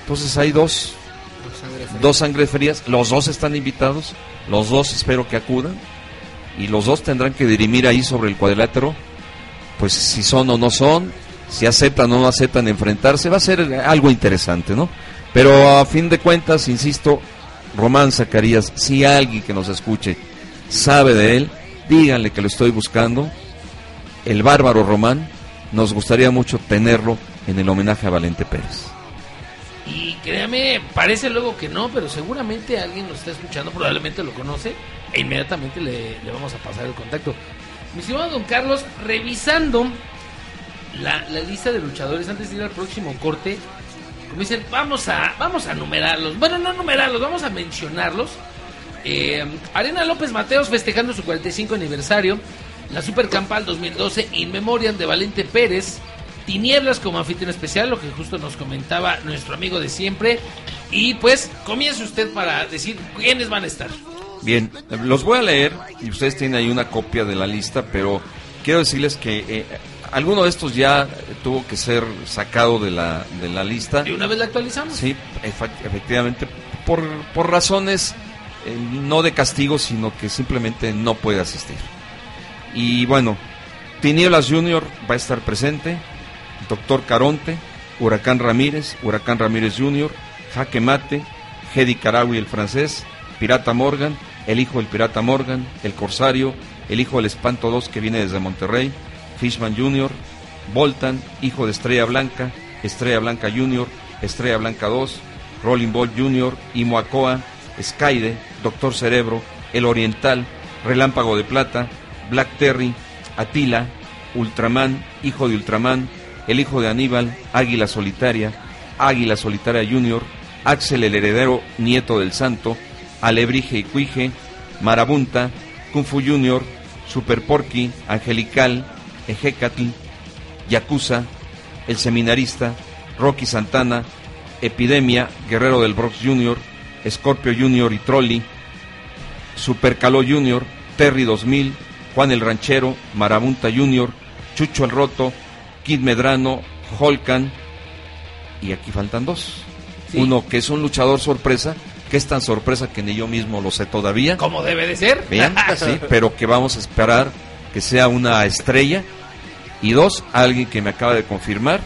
Entonces hay dos, dos sangres frías, los dos están invitados, los dos espero que acudan y los dos tendrán que dirimir ahí sobre el cuadrilátero, pues si son o no son, si aceptan o no aceptan enfrentarse, va a ser algo interesante, ¿no? Pero a fin de cuentas, insisto, Román Zacarías, si alguien que nos escuche sabe de él, díganle que lo estoy buscando, el bárbaro Román, nos gustaría mucho tenerlo en el homenaje a Valente Pérez.
Y créame, parece luego que no, pero seguramente alguien lo está escuchando, probablemente lo conoce, e inmediatamente le, vamos a pasar el contacto. Mi estimado don Carlos, revisando la, lista de luchadores antes de ir al próximo corte, como dicen, vamos a, vamos a numerarlos. Bueno, no numerarlos, vamos a mencionarlos. Eh, Arena López Mateos festejando su 45 aniversario. La Super Campal 2012 In Memoriam de Valente Pérez. Tinieblas como anfitrión especial, lo que justo nos comentaba nuestro amigo de siempre. Y pues comience usted para decir quiénes van a estar.
Bien, los voy a leer y ustedes tienen ahí una copia de la lista, pero quiero decirles que eh, alguno de estos ya tuvo que ser sacado de la, de la lista.
Y una vez la actualizamos.
Sí, efectivamente, por, por razones eh, no de castigo, sino que simplemente no puede asistir. Y bueno, Tinieblas Junior va a estar presente, Doctor Caronte, Huracán Ramírez, Huracán Ramírez Junior, Jaque Mate, Hedy Carawi el francés, Pirata Morgan, el hijo del Pirata Morgan, el Corsario, el hijo del Espanto 2 que viene desde Monterrey, Fishman Junior, Voltan, hijo de Estrella Blanca, Estrella Blanca Junior, Estrella Blanca 2, Rolling Ball Junior, Imoacoa, Skyde, Doctor Cerebro, El Oriental, Relámpago de Plata, Black Terry, Atila, Ultraman, hijo de Ultraman, el hijo de Aníbal, Águila Solitaria, Águila Solitaria Junior, Axel el Heredero, nieto del Santo, Alebrije y Cuije, Marabunta, Kung Fu Junior, Super Porky, Angelical, Ejecatl, Yakuza, El Seminarista, Rocky Santana, Epidemia, Guerrero del Bronx Junior, Scorpio Junior y Trolli, Super Caló Junior, Terry 2000, Juan el Ranchero, Marabunta Junior, Chucho el Roto, Kid Medrano, Holcan, y aquí faltan dos.
Sí.
Uno que es un luchador sorpresa, que es tan sorpresa que ni yo mismo lo sé todavía.
Como debe de ser.
Bien, sí, pero que vamos a esperar que sea una estrella. Y dos, alguien que me acaba de confirmar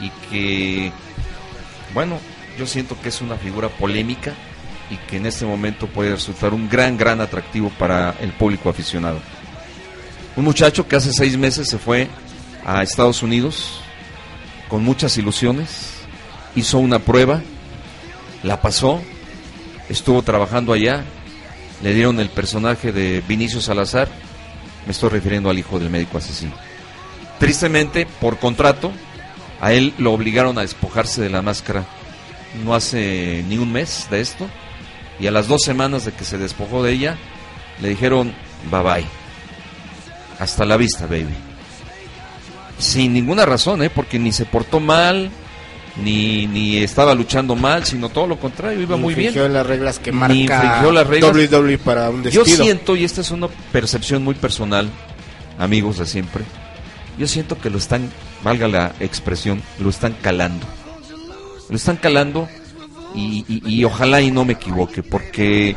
y que, bueno, yo siento que es una figura polémica y que en este momento puede resultar un gran, gran atractivo para el público aficionado. Un muchacho que hace seis meses se fue a Estados Unidos con muchas ilusiones, hizo una prueba, la pasó, estuvo trabajando allá, le dieron el personaje de Vinicio Salazar, me estoy refiriendo al hijo del médico asesino. Tristemente, por contrato, a él lo obligaron a despojarse de la máscara no hace ni un mes de esto, y a las dos semanas de que se despojó de ella, le dijeron bye bye. Hasta la vista, baby. Sin ninguna razón, ¿eh? porque ni se portó mal, ni, ni estaba luchando mal, sino todo lo contrario, iba muy bien.
Las reglas que marca
las reglas.
WWE para un
Yo
despido.
siento, y esta es una percepción muy personal, amigos de siempre, yo siento que lo están, valga la expresión, lo están calando. Lo están calando y, y- y ojalá y no me equivoque, porque,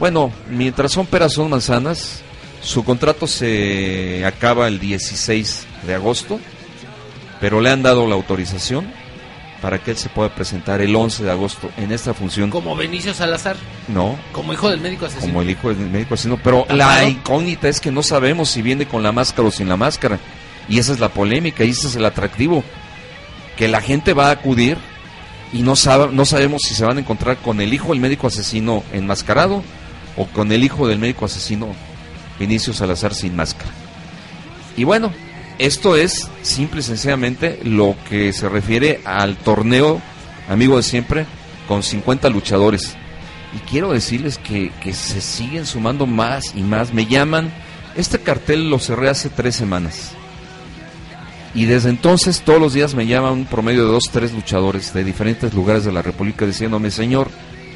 bueno, mientras son peras son manzanas, su contrato se acaba el 16 de agosto, pero le han dado la autorización para que él se pueda presentar el 11 de agosto en esta función.
Como Benicio Salazar.
No,
Como hijo del médico asesino.
como el hijo del médico asesino, pero
¿Tapado?
la incógnita es que no sabemos si viene con la máscara o sin la máscara. Y esa es la polémica, y ese es el atractivo. Que la gente va a acudir y no, sabe, no sabemos si se van a encontrar con el hijo del médico asesino enmascarado o con el hijo del médico asesino Vinicio Salazar sin máscara. Y bueno, esto es simple y sencillamente lo que se refiere al torneo, amigo de siempre, con 50 luchadores. Y quiero decirles que, que se siguen sumando más y más. Me llaman, este cartel lo cerré hace tres semanas. Y desde entonces todos los días me llaman un promedio de dos, tres luchadores de diferentes lugares de la República diciéndome, señor,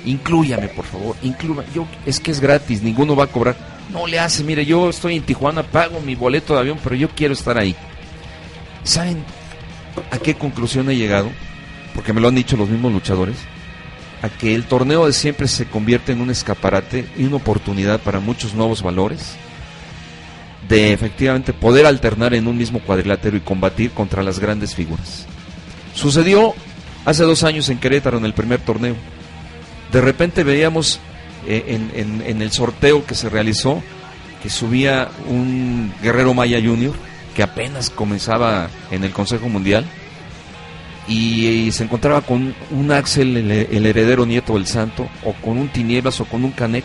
inclúyame por favor, inclúyame. Yo, es que es gratis, ninguno va a cobrar. No le hace, mire, yo estoy en Tijuana, pago mi boleto de avión, pero yo quiero estar ahí. ¿Saben a qué conclusión he llegado? Porque me lo han dicho los mismos luchadores. A que el torneo de siempre se convierte en un escaparate y una oportunidad para muchos nuevos valores de efectivamente poder alternar en un mismo cuadrilátero y combatir contra las grandes figuras. Sucedió hace dos años en Querétaro en el primer torneo. De repente veíamos en, en- el sorteo que se realizó que subía un Guerrero Maya Junior que apenas comenzaba en el Consejo Mundial y, se encontraba con un Axel, el, el heredero nieto del santo, o con un Tinieblas o con un Canek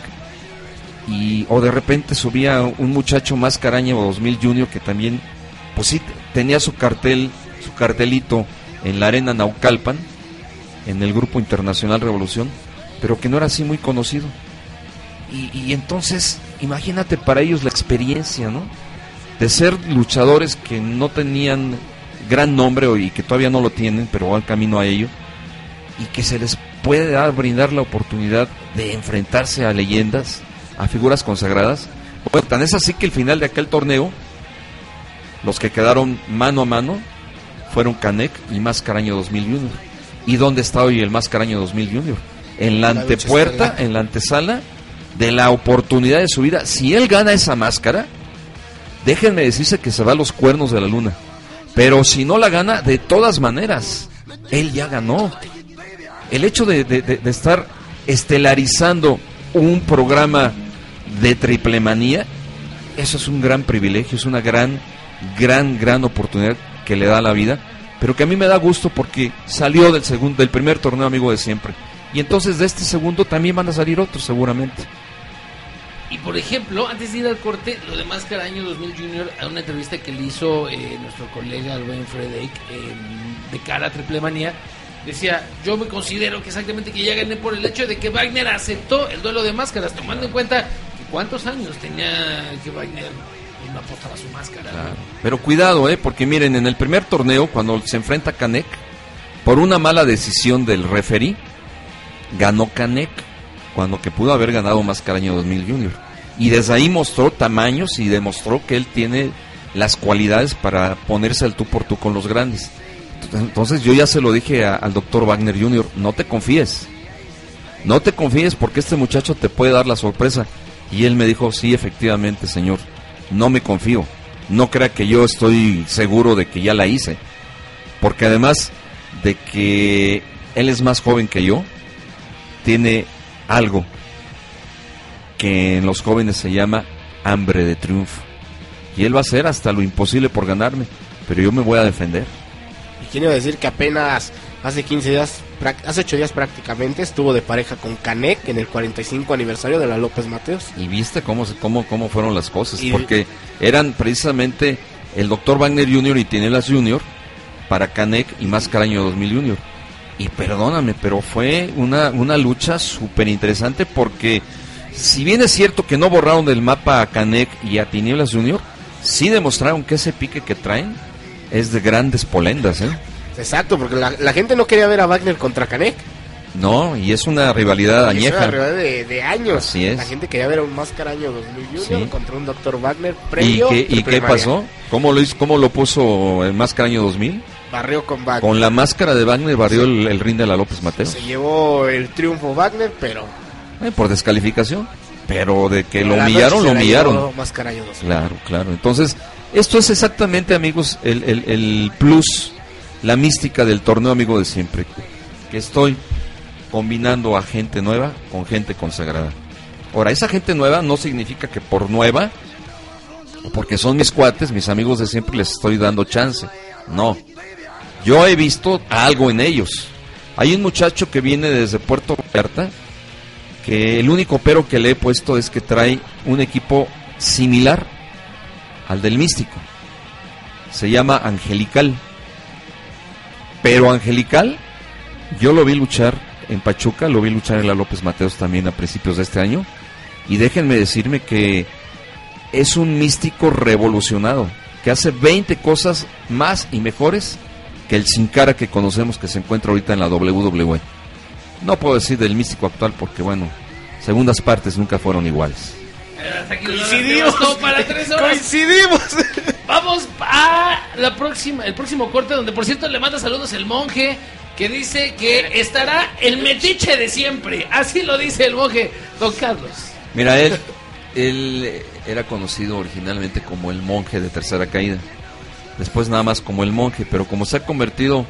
y o de repente subía un muchacho más caraña o 2000 Junior que también pues sí tenía su cartel su cartelito en la arena Naucalpan en el grupo internacional Revolución pero que no era así muy conocido y, y entonces imagínate para ellos la experiencia no de ser luchadores que no tenían gran nombre y que todavía no lo tienen, pero van camino a ello, y que se les puede dar, brindar la oportunidad de enfrentarse a leyendas, a figuras consagradas. Bueno, tan es así que el final de aquel torneo, los que quedaron mano a mano fueron Canek y Mascaraño 2000 Junior. ¿Y dónde está hoy el Mascaraño 2000 Junior? En la antepuerta, en la antesala de la oportunidad de su vida. Si él gana esa máscara, déjenme decirse que se va a los cuernos de la luna. Pero si no la gana, de todas maneras, él ya ganó. El hecho de, de- estar estelarizando un programa de triple manía, eso es un gran privilegio, es una gran, gran, gran oportunidad que le da la vida, pero que a mí me da gusto porque salió del segundo, del primer torneo amigo de siempre. Y entonces de este segundo también van a salir otros seguramente.
Y por ejemplo, antes de ir al corte, lo de Máscara Año 2000 Junior, a una entrevista que le hizo eh, nuestro colega, el buen Frederick, eh, de cara a Triple Manía, decía, yo me considero que exactamente que ya gané por el hecho de que Wagner aceptó el duelo de máscaras, tomando en cuenta que cuántos años tenía que Wagner pues, no apostaba su máscara.
Pero cuidado, eh, porque miren, en el primer torneo, cuando se enfrenta Canek, por una mala decisión del referee, ganó Canek, cuando que pudo haber ganado Mascaraño 2000 Junior. Y desde ahí mostró tamaños y demostró que él tiene las cualidades para ponerse al tú por tú con los grandes. Entonces yo ya se lo dije al doctor Wagner Jr., no te confíes. No te confíes porque este muchacho te puede dar la sorpresa. Y él me dijo, sí, efectivamente, señor, no me confío. No crea que yo estoy seguro de que ya la hice. Porque además de que él es más joven que yo, tiene algo que en los jóvenes se llama hambre de triunfo. Y él va a hacer hasta lo imposible por ganarme, pero yo me voy a defender.
Y quiero decir que apenas hace 15 días, hace 8 días prácticamente, estuvo de pareja con Canek en el 45 aniversario de la López Mateos.
Y viste cómo, cómo, cómo fueron las cosas,
Y-
porque eran precisamente el doctor Wagner Jr. y Tinelas Jr. para Canek y Mascaraño 2000 Jr. Y perdóname, pero fue una, una lucha súper interesante porque si bien es cierto que no borraron del mapa a Canek y a Tinieblas Jr., sí demostraron que ese pique que traen es de grandes polendas, ¿eh?
Exacto, porque la, la gente no quería ver a Wagner contra Canek.
No, y es una rivalidad
Es una
añeja.
rivalidad de, de años.
Así es.
La gente quería ver a un Mascaraño 2000 Junior
Sí.
contra un Dr. Wagner
¿Y
previo.
qué, y qué pasó? ¿Cómo lo, hizo, ¿Cómo lo puso el Mascaraño 2000?
Barrió con Wagner.
Con la máscara de Wagner barrió el, el ring de la López Mateo.
Se llevó el triunfo Wagner, pero.
Eh, por descalificación. Pero de que lo
la
humillaron, lo humillaron.
llevó Mascaraño 2000.
Claro, claro. Entonces, esto es exactamente, amigos, el, el- el plus, la mística del torneo amigo de siempre. Que estoy combinando a gente nueva con gente consagrada. Ahora, esa gente nueva no significa que por nueva, porque son mis cuates, mis amigos de siempre, les estoy dando chance. No. Yo he visto algo en ellos. Hay un muchacho que viene desde Puerto Vallarta, que el único pero que le he puesto es que trae un equipo similar al del místico. Se llama Angelical. Pero Angelical, yo lo vi luchar en Pachuca, lo vi luchar en la López Mateos también a principios de este año. Y déjenme decirme que es un místico revolucionado, que hace 20 cosas más y mejores que el sin cara que conocemos que se encuentra ahorita en la WWE. No puedo decir del místico actual porque, bueno, segundas partes nunca fueron iguales.
Coincidimos.
nos bastó para tres horas.
Coincidimos.
Vamos a la próxima, el próximo corte, donde por cierto le manda saludos el monje, que dice que estará el metiche de siempre. Así lo dice el monje, don Carlos.
Mira, él, él era conocido originalmente como el monje de tercera caída. Después nada más como el monje, pero como se ha convertido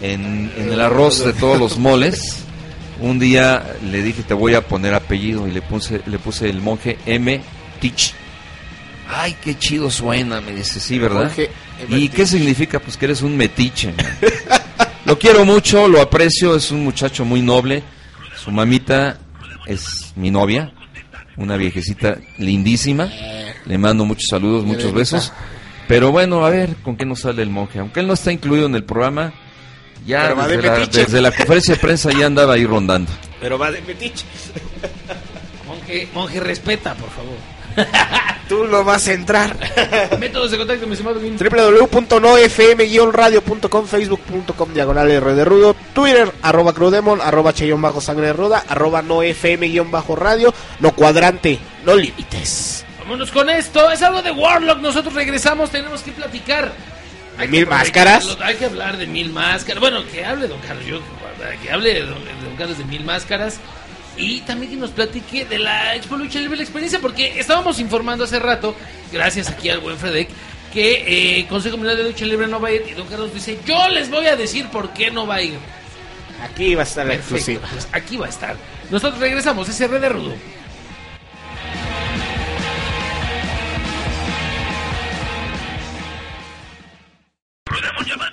en, en el arroz de todos los moles, un día le dije te voy a poner apellido y le puse, le puse el monje M. Tich. Ay, qué chido suena, me dice, sí, ¿verdad?
Monje M.
¿Y qué significa? Pues que eres un metiche. Lo quiero mucho, lo aprecio, es un muchacho muy noble. Su mamita es mi novia, una viejecita lindísima. Le mando muchos saludos, muchos besos. Pero bueno, a ver con qué nos sale el monje. Aunque él no está incluido en el programa, ya
Pero
desde la, desde la conferencia de prensa ya andaba ahí rondando.
Pero va de metiche.
Monje, monje, respeta, por favor.
Tú lo vas a entrar.
Métodos de contacto, mi estimado
www.nofm-radio.com, facebook.com, diagonal R de Rudo, Twitter, arroba crudemon, arroba cheyón bajo sangre de ruda, arroba nofm-radio, no cuadrante, no límites.
Vámonos con esto. Es algo de Warlock. Nosotros regresamos. Tenemos que platicar.
¿De mil máscaras?
Hay que hablar de mil máscaras. Bueno, que hable Don Carlos. Yo, que hable de Don, de Don Carlos de mil máscaras. Y también que nos platique de la Expo Lucha Libre la experiencia. Porque estábamos informando hace rato, gracias aquí al buen Fredek, que eh, Consejo Mundial de Lucha Libre no va a ir. Y Don Carlos dice: Yo les voy a decir por qué no va a ir.
Aquí va a estar la
Perfecto,
exclusiva.
pues aquí va a estar. Nosotros regresamos. Es R de Rudo.
Put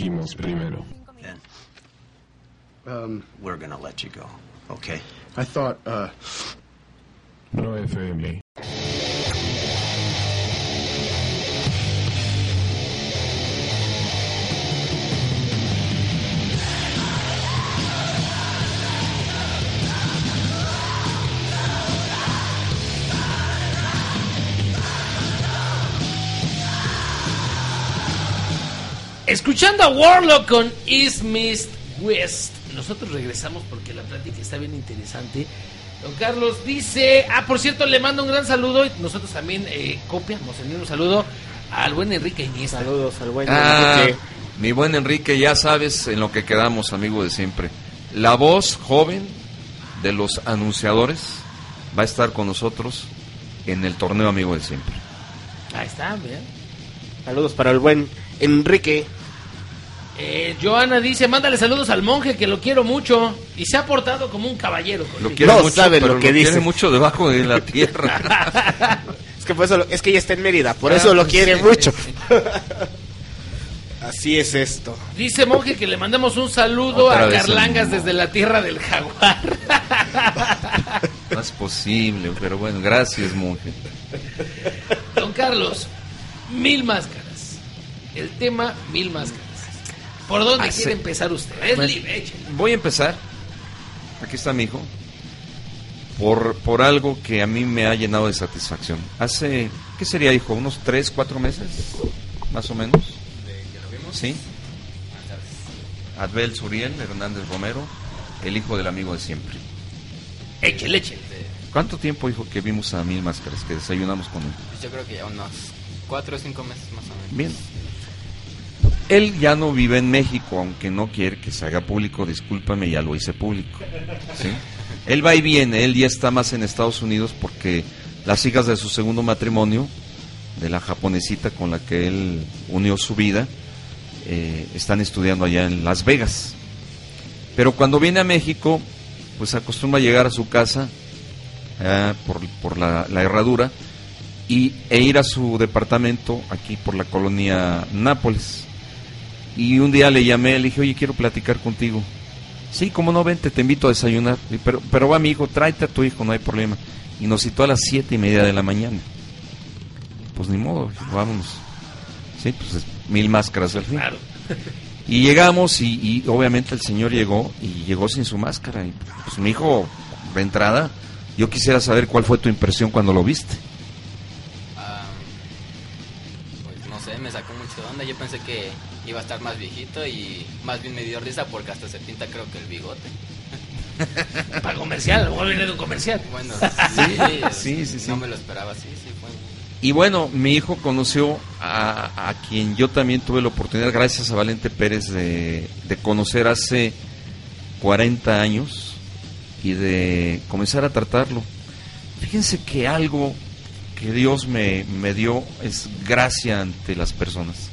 dijimos primero.
Um, we're gonna let you go, okay?
I thought, uh,
No FM.
Escuchando a Warlock con East Mist West. Nosotros regresamos porque la plática está bien interesante. Don Carlos dice, ah, por cierto, le mando un gran saludo y nosotros también eh, copiamos el mismo saludo al buen Enrique Iniesta.
Saludos al buen
Ah,
Enrique.
mi buen Enrique, ya sabes en lo que quedamos, amigo de siempre. La voz joven de los anunciadores va a estar con nosotros en el torneo amigo de siempre.
Ahí está, vean.
Saludos para el buen Enrique.
Eh, Joana dice, mándale saludos al monje que lo quiero mucho y se ha portado como un caballero.
Lo
conmigo".
quiere
No
mucho,
sabe
pero
lo que dice.
quiere mucho debajo de la tierra.
Es que por eso lo- es que ella está en Mérida, por
Ah,
eso lo
pues
quiere
sí.
mucho. Así es esto.
Dice monje que le mandamos un saludo
Otra
a Carlangas
mismo.
desde la tierra del jaguar.
no es posible, pero bueno, gracias, monje.
Don Carlos, mil máscaras. El tema mil máscaras. ¿Por dónde
Hace-
quiere empezar usted? Es
Bueno,
libre, échale.
Voy a empezar. Aquí está mi hijo. Por, por algo que a mí me ha llenado de satisfacción. Hace, ¿qué sería, hijo? ¿Unos tres, cuatro meses? Más o menos. Sí. Adbel Suriel Hernández Romero, el hijo del amigo de siempre.
Échale, échale.
¿Cuánto tiempo, hijo, que vimos a Mil Máscaras, que desayunamos con él?
Pues yo creo que ya unos cuatro o cinco meses más o menos.
Bien. Él ya no vive en México, aunque no quiere que se haga público, discúlpame, ya lo hice público. ¿sí? Él va y viene, él ya está más en Estados Unidos porque las hijas de su segundo matrimonio, de la japonesita con la que él unió su vida, eh, están estudiando allá en Las Vegas. Pero cuando viene a México, pues acostumbra a llegar a su casa eh, por, la herradura y, e ir a su departamento aquí por la colonia Nápoles. Y un día le llamé, le dije, oye, quiero platicar contigo. Sí, como no, vente, te invito a desayunar. Pero, pero va mi hijo, tráete a tu hijo, no hay problema. Y nos citó a las siete y media de la mañana. Pues ni modo, vámonos. Sí, pues es mil máscaras al fin.
Claro.
Y llegamos y, y obviamente el señor llegó y llegó sin su máscara. Y pues mi hijo, de entrada, yo quisiera saber cuál fue tu impresión cuando lo viste.
Onda. Yo pensé que iba a estar más viejito y más bien me dio risa porque hasta se pinta creo que el bigote.
Para comercial, a mejor viene de un comercial.
Bueno,
Sí,
sí,
sí, sí, sí.
No me lo esperaba, sí, sí, fue.
Y bueno, mi hijo conoció a, a quien yo también tuve la oportunidad, gracias a Valente Pérez, de, de conocer hace 40 años y de comenzar a tratarlo. Fíjense que algo que Dios me, me dio es gracia ante las personas.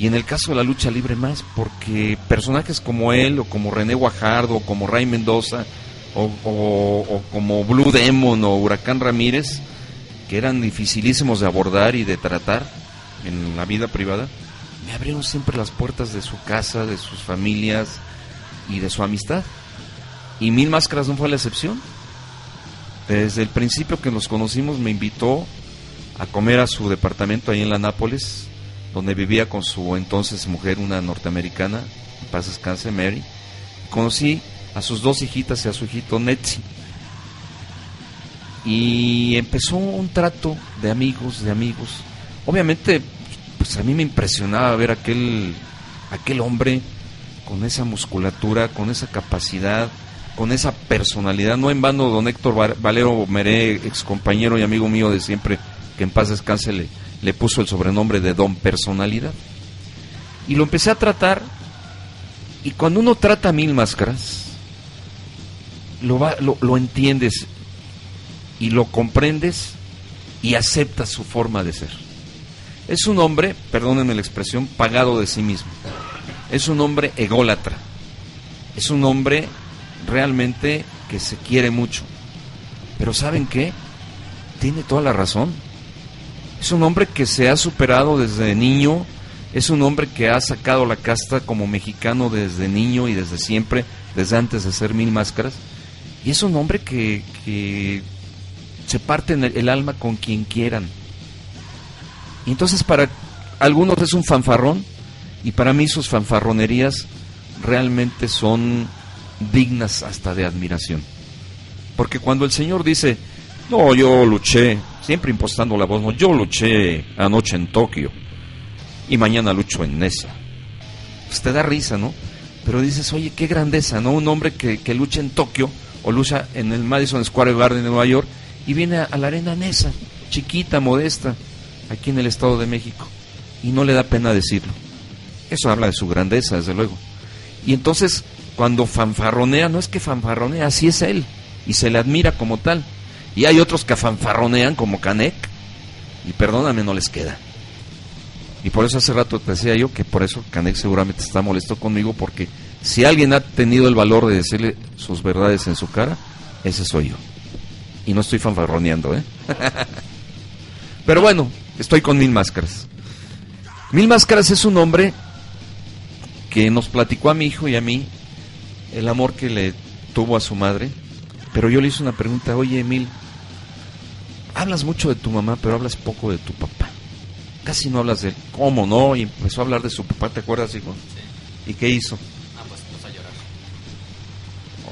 Y en el caso de la lucha libre más, porque personajes como él, o como René Guajardo, o como Ray Mendoza, o, como Blue Demon o Huracán Ramírez, que eran dificilísimos de abordar y de tratar en la vida privada, me abrieron siempre las puertas de su casa, de sus familias y de su amistad. Y Mil Máscaras no fue la excepción. Desde el principio que nos conocimos me invitó a comer a su departamento ahí en la Nápoles, donde vivía con su entonces mujer, una norteamericana, en paz descanse, Mary. Conocí a sus dos hijitas y a su hijito Netzi. Y empezó un trato de amigos, de amigos. Obviamente, pues a mí me impresionaba ver aquel, aquel hombre con esa musculatura, con esa capacidad, con esa personalidad. No en vano, don Héctor Va- Valero Meré, ex compañero y amigo mío de siempre, que en paz descanse, le, le puso el sobrenombre de Don Personalidad. Y lo empecé a tratar, y cuando uno trata mil máscaras, lo, va, lo, lo entiendes y lo comprendes y aceptas su forma de ser. Es un hombre, perdónenme la expresión, pagado de sí mismo. Es un hombre ególatra. Es un hombre realmente que se quiere mucho. Pero ¿saben qué? Tiene toda la razón. Es un hombre que se ha superado desde niño. Es un hombre que ha sacado la casta como mexicano desde niño y desde siempre, desde antes de ser mil máscaras. Y es un hombre que, se parte en el, el alma con quien quieran. Y entonces para algunos es un fanfarrón y para mí sus fanfarronerías realmente son dignas hasta de admiración. Porque cuando el Señor dice, no, yo luché, siempre impostando la voz, no, yo luché anoche en Tokio y mañana lucho en Nesa. pues te da risa, ¿no? Pero dices, oye, qué grandeza, ¿no? Un hombre que, que lucha en Tokio o lucha en el Madison Square Garden de Nueva York y viene a, a la arena Nesa, chiquita, modesta, aquí en el Estado de México. Y no le da pena decirlo. Eso habla de su grandeza, desde luego. Y entonces, cuando fanfarronea, no es que fanfarronea, así es él. Y se le admira como tal. Y hay otros que fanfarronean, como Canek, y perdóname, no les queda. Y por eso hace rato te decía yo que por eso Canek seguramente está molesto conmigo, porque si alguien ha tenido el valor de decirle sus verdades en su cara, ese soy yo. Y no estoy fanfarroneando, ¿eh? Pero bueno, estoy con Mil Máscaras. Mil Máscaras es un hombre que nos platicó a mi hijo y a mí el amor que le tuvo a su madre. Pero yo le hice una pregunta, oye Emil, hablas mucho de tu mamá, pero hablas poco de tu papá. Casi no hablas de él. ¿Cómo no? Y empezó a hablar de su papá, ¿te acuerdas, hijo? ¿Y qué hizo?
Ah, pues puso a llorar.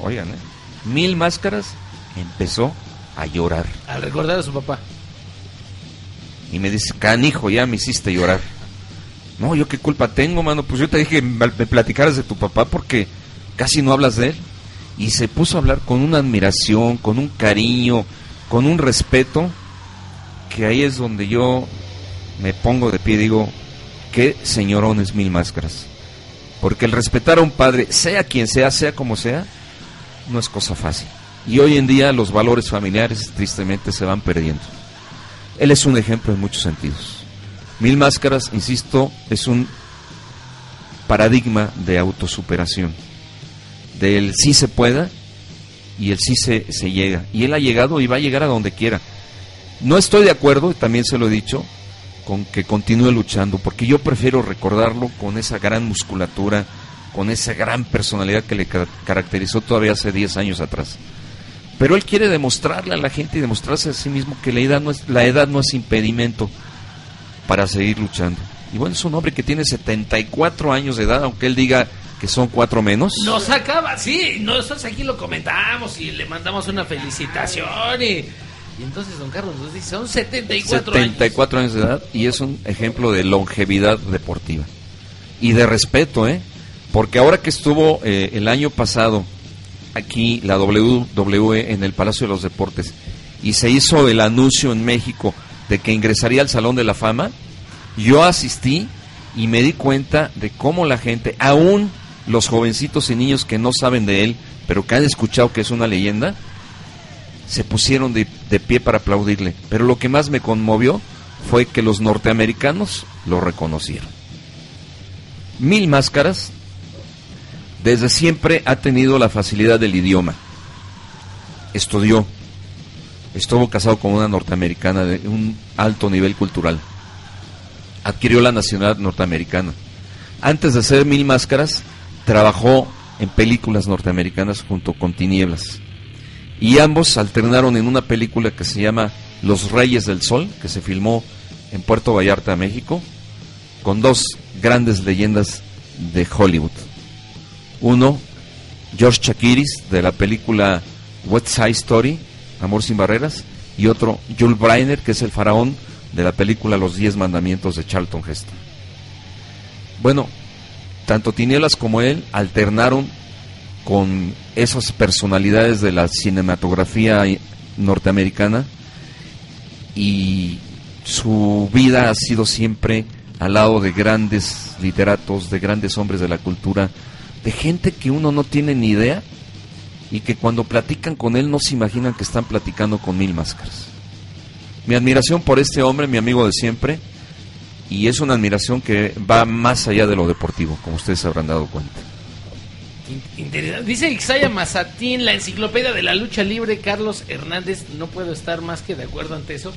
Oigan, ¿eh? Mil máscaras empezó a llorar.
Al recordar a su papá.
Y me dice, canijo, ya me hiciste llorar. No, yo qué culpa tengo, mano. Pues yo te dije que me me platicaras de tu papá porque casi no hablas de él. Y se puso a hablar con una admiración, con un cariño, con un respeto, que ahí es donde yo me pongo de pie y digo, qué señorones mil máscaras. Porque el respetar a un padre, sea quien sea, sea como sea, no es cosa fácil. Y hoy en día los valores familiares tristemente se van perdiendo. Él es un ejemplo en muchos sentidos. Mil Máscaras, insisto, es un paradigma de autosuperación. Del sí se pueda y el sí se, se llega. Y él ha llegado y va a llegar a donde quiera. No estoy de acuerdo, y también se lo he dicho, con que continúe luchando, porque yo prefiero recordarlo con esa gran musculatura, con esa gran personalidad que le ca- caracterizó todavía hace 10 años atrás. Pero él quiere demostrarle a la gente y demostrarse a sí mismo que la edad no es, la edad no es impedimento para seguir luchando. Y bueno, es un hombre que tiene 74 años de edad, aunque él diga que son cuatro menos.
Nos acaba, sí, nosotros aquí lo comentamos y le mandamos una felicitación y, y entonces don Carlos nos dice, son 74 años.
74 años de edad y es un ejemplo de longevidad deportiva y de respeto, ¿eh? Porque ahora que estuvo eh, el año pasado aquí la WWE en el Palacio de los Deportes y se hizo el anuncio en México de que ingresaría al Salón de la Fama, yo asistí y me di cuenta de cómo la gente, aún los jovencitos y niños que no saben de él, pero que han escuchado que es una leyenda, se pusieron de, pie para aplaudirle. Pero lo que más me conmovió fue que los norteamericanos lo reconocieron. Mil Máscaras desde siempre ha tenido la facilidad del idioma. Estudió, estuvo casado con una norteamericana de un alto nivel cultural. Adquirió la nacionalidad norteamericana. Antes de ser Mil Máscaras, trabajó en películas norteamericanas junto con Tinieblas. Y ambos alternaron en una película que se llama Los Reyes del Sol, que se filmó en Puerto Vallarta, México, con dos grandes leyendas de Hollywood. Uno, George Chakiris, de la película West Side Story, Amor sin Barreras, y otro, Jules Breiner, que es el faraón de la película Los Diez Mandamientos de Charlton Heston. Bueno, tanto Tinieblas como él alternaron con esas personalidades de la cinematografía norteamericana y su vida ha sido siempre al lado de grandes literatos, de grandes hombres de la cultura, de gente que uno no tiene ni idea y que cuando platican con él no se imaginan que están platicando con mil máscaras. Mi admiración por este hombre, mi amigo de siempre, y es una admiración que va más allá de lo deportivo, como ustedes habrán dado cuenta.
Interesante. Dice Ixaya Mazatín, la enciclopedia de la lucha libre, Carlos Hernández, no puedo estar más que de acuerdo ante eso.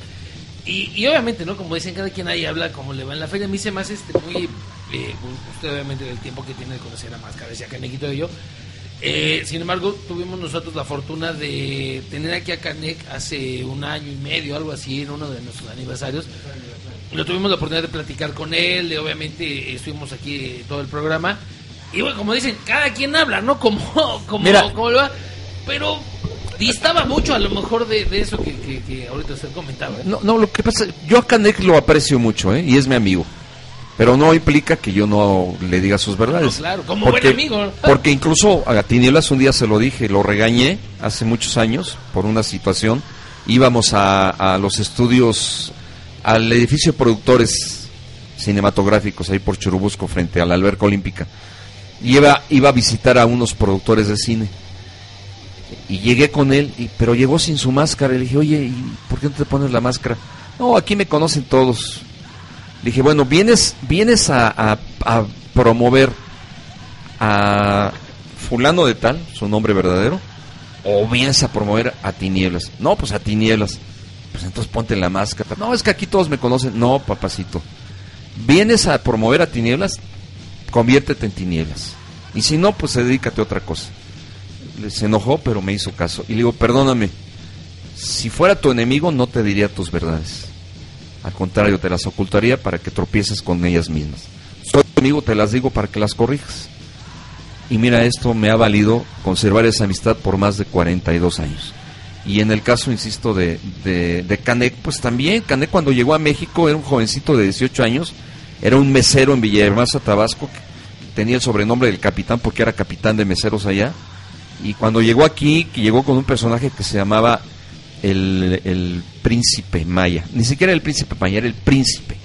Y, y obviamente, ¿no? Como dicen, cada quien ahí habla como le va en la feria. A mí se me hace este muy... eh, usted obviamente del tiempo que tiene de conocer a Máscaras y a Canequito y yo. Eh, sin embargo, tuvimos nosotros la fortuna de tener aquí a Canek hace un año y medio, algo así, en uno de nuestros aniversarios. Lo tuvimos la oportunidad de platicar con él, de, obviamente estuvimos aquí todo el programa. Y bueno, como dicen, cada quien habla, ¿no? Como, como,
Mira.
como va. Pero distaba mucho a lo mejor de, de eso que, que, que ahorita usted comentaba.
No, no, lo que pasa, yo a Canek lo aprecio mucho, ¿eh? y es mi amigo. Pero no implica que yo no le diga sus verdades.
No, claro, como buen amigo.
Porque incluso a Tinieblas un día se lo dije, lo regañé hace muchos años por una situación. Íbamos a, a los estudios, al edificio de productores cinematográficos ahí por Churubusco frente a la alberca olímpica. Y iba, iba a visitar a unos productores de cine. Y llegué con él, y, pero llegó sin su máscara. Le dije, oye, ¿y por qué no te pones la máscara? No, aquí me conocen todos. Le dije, bueno, vienes, vienes a, a- a promover a fulano de tal, su nombre verdadero, o vienes a promover a tinieblas. No, pues a tinieblas. Pues entonces ponte la máscara. No, es que aquí todos me conocen. No, papacito. Vienes a promover a tinieblas, conviértete en tinieblas. Y si no, pues dedícate a otra cosa. Se enojó, pero me hizo caso. Y le digo, perdóname, si fuera tu enemigo no te diría tus verdades. Al contrario, te las ocultaría para que tropieces con ellas mismas. Soy tu amigo, te las digo para que las corrijas. Y mira, esto me ha valido conservar esa amistad por más de 42 años. Y en el caso, insisto, de, de, Canek, pues también, Canek cuando llegó a México era un jovencito de 18 años, era un mesero en Villahermosa, Tabasco, tenía el sobrenombre del capitán porque era capitán de meseros allá. Y cuando llegó aquí, llegó con un personaje que se llamaba el, el príncipe Maya. Ni siquiera el príncipe Maya, era el príncipe.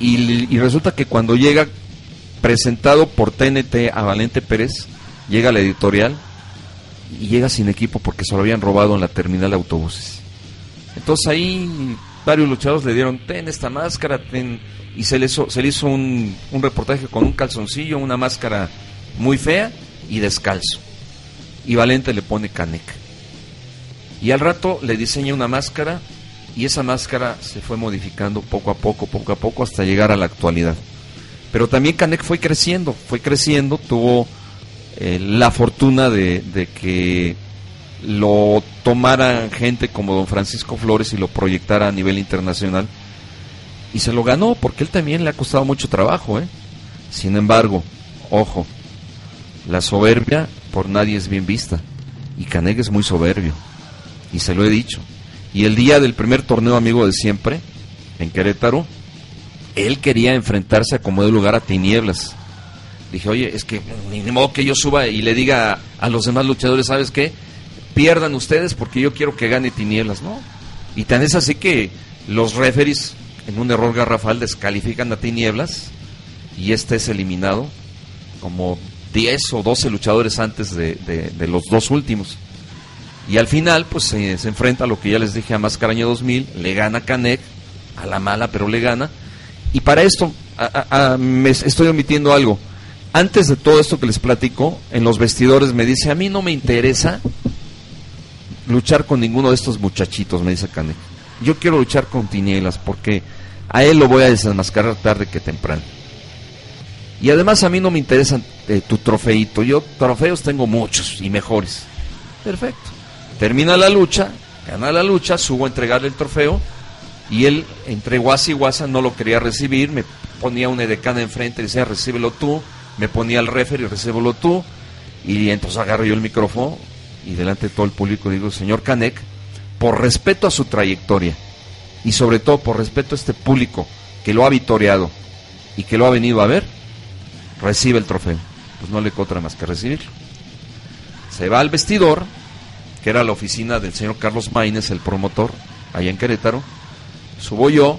Y, y resulta que cuando llega, presentado por TNT a Valente Pérez, llega a la editorial y llega sin equipo porque se lo habían robado en la terminal de autobuses. Entonces ahí varios luchadores le dieron, ten esta máscara, ten... y se le hizo, un, reportaje con un calzoncillo, una máscara muy fea y descalzo. Y Valente le pone Canek. Y al rato le diseña una máscara y esa máscara se fue modificando poco a poco, poco a poco hasta llegar a la actualidad. Pero también Canek fue creciendo, fue creciendo, tuvo eh, la fortuna de, que lo tomara gente como don Francisco Flores y lo proyectara a nivel internacional. Y se lo ganó, porque él también le ha costado mucho trabajo. ¿eh? Sin embargo, ojo, la soberbia por nadie es bien vista. Y Canek es muy soberbio. Y se lo he dicho. Y el día del primer torneo amigo de siempre, en Querétaro, él quería enfrentarse a como de lugar a Tinieblas. Dije, oye, es que ni modo que yo suba y le diga a los demás luchadores, ¿sabes qué? Pierdan ustedes porque yo quiero que gane Tinieblas, ¿no? Y tan es así que los referees, en un error garrafal, descalifican a Tinieblas y este es eliminado como 10 o 12 luchadores antes de, los dos últimos. Y al final, pues se, enfrenta a lo que ya les dije a Mascaraña 2000, le gana Canek, a la mala, pero le gana. Y para esto, me estoy omitiendo algo. Antes de todo esto que les platico, en los vestidores me dice, a mí no me interesa luchar con ninguno de estos muchachitos, me dice Canek. Yo quiero luchar con Tinieblas porque a él lo voy a desenmascarar tarde que temprano. Y además a mí no me interesa eh, tu trofeito. Yo trofeos tengo muchos y mejores. Perfecto. Termina la lucha, gana la lucha, subo a entregarle el trofeo y él entre guasa y guasa no lo quería recibir, me ponía un edecán enfrente y decía, recíbelo tú, me ponía el referee, recíbelo tú, y entonces agarro yo el micrófono y delante de todo el público digo, señor Canek, por respeto a su trayectoria y sobre todo por respeto a este público que lo ha vitoreado y que lo ha venido a ver, recibe el trofeo. Pues no le otra más que recibirlo. Se va al vestidor, que era la oficina del señor Carlos Maínez, el promotor, allá en Querétaro. Subo yo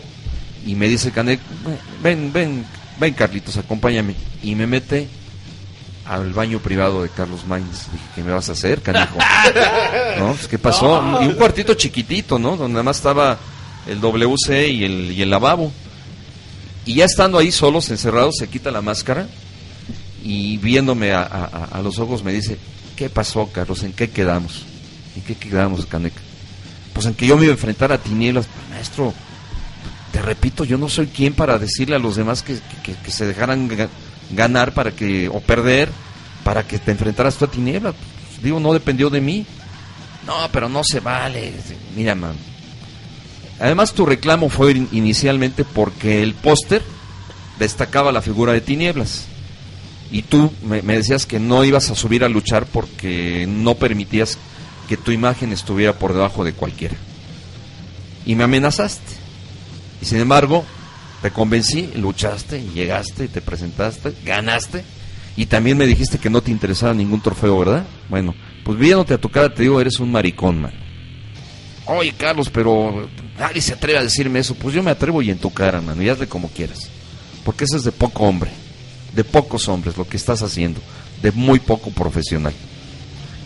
y me dice Canek, ven, ven, ven Carlitos, acompáñame. Y me mete al baño privado de Carlos Maínez. Dije, ¿qué me vas a hacer, canijo? ¿No? Pues, ¿Qué pasó?
No.
Y un cuartito chiquitito, ¿no? Donde nada más estaba el WC y el, y el lavabo. Y ya estando ahí solos, encerrados, se quita la máscara y viéndome a, a- a- a los ojos me dice, ¿qué pasó, Carlos? ¿En qué quedamos? ¿En qué quedamos, Caneca? Pues en que yo me iba a enfrentar a tinieblas. Maestro, te repito, yo no soy quien para decirle a los demás que, que- se dejaran ga- ganar para que, o perder, para que te enfrentaras tú a tinieblas. Pues, digo, no dependió de mí. No, pero no se vale. Mira, man. Además, tu reclamo fue in- inicialmente porque el póster destacaba la figura de tinieblas. Y tú me decías que no ibas a subir a luchar porque no permitías que tu imagen estuviera por debajo de cualquiera. Y me amenazaste. Y sin embargo, Te convencí, luchaste, llegaste, te presentaste, ganaste. Y también me dijiste que no te interesaba ningún trofeo, ¿verdad? Bueno, pues viéndote a tu cara te digo, eres un maricón, man. Oye, Carlos, pero nadie se atreve a decirme eso. Pues yo me atrevo y en tu cara, mano, y hazle como quieras. Porque eso es de poco hombre, de pocos hombres lo que estás haciendo, de muy poco profesional.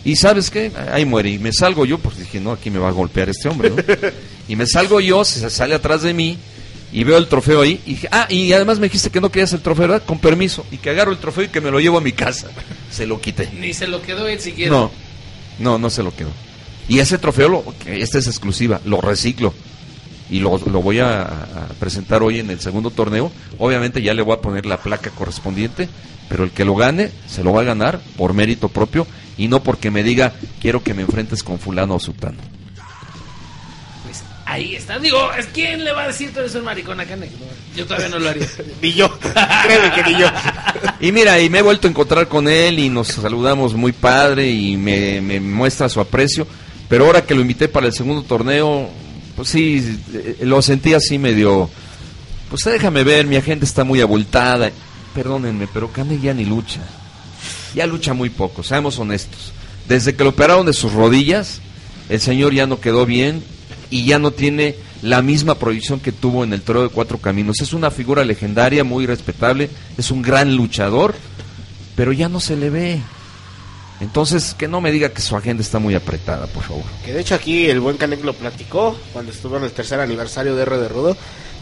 Y sabes qué, ahí muere. Y me salgo yo, pues dije, no, aquí me va a golpear este hombre, ¿no? y me salgo yo, se sale atrás de mí y veo el trofeo ahí. Y dije, ah, y además me dijiste que no querías el trofeo, ¿verdad? Con permiso. Y que agarro el trofeo y que me lo llevo a mi casa. Se lo quité.
Ni se lo quedó él siquiera.
No, no, no se lo quedó. Y ese trofeo, lo, esta es exclusiva, lo reciclo. Y lo, lo voy a, a presentar hoy en el segundo torneo. Obviamente ya le voy a poner la placa correspondiente, pero el que lo gane, se lo va a ganar por mérito propio y no porque me diga, quiero que me enfrentes con fulano o sultano.
Ahí está. Digo, ¿es ¿quién le va a decir tú eres un maricón a Canek? Yo todavía no lo haría.
Ni yo. Créeme que ni yo.
Y mira, y me he vuelto a encontrar con él y nos saludamos muy padre y me, me muestra su aprecio. Pero ahora que lo invité para el segundo torneo, pues sí, eh, lo sentí así medio... Pues déjame ver, mi agente está muy abultada. Perdónenme, pero Canek ya ni lucha. Ya lucha muy poco, seamos honestos. Desde que lo operaron de sus rodillas, el señor ya no quedó bien y ya no tiene la misma proyección que tuvo en el Toro de Cuatro Caminos. Es una figura legendaria, muy respetable, es un gran luchador, pero ya no se le ve. Entonces, que no me diga que su agenda está muy apretada, por favor.
Que de hecho aquí el buen Canek lo platicó cuando estuvo en el tercer aniversario de R de Rudo.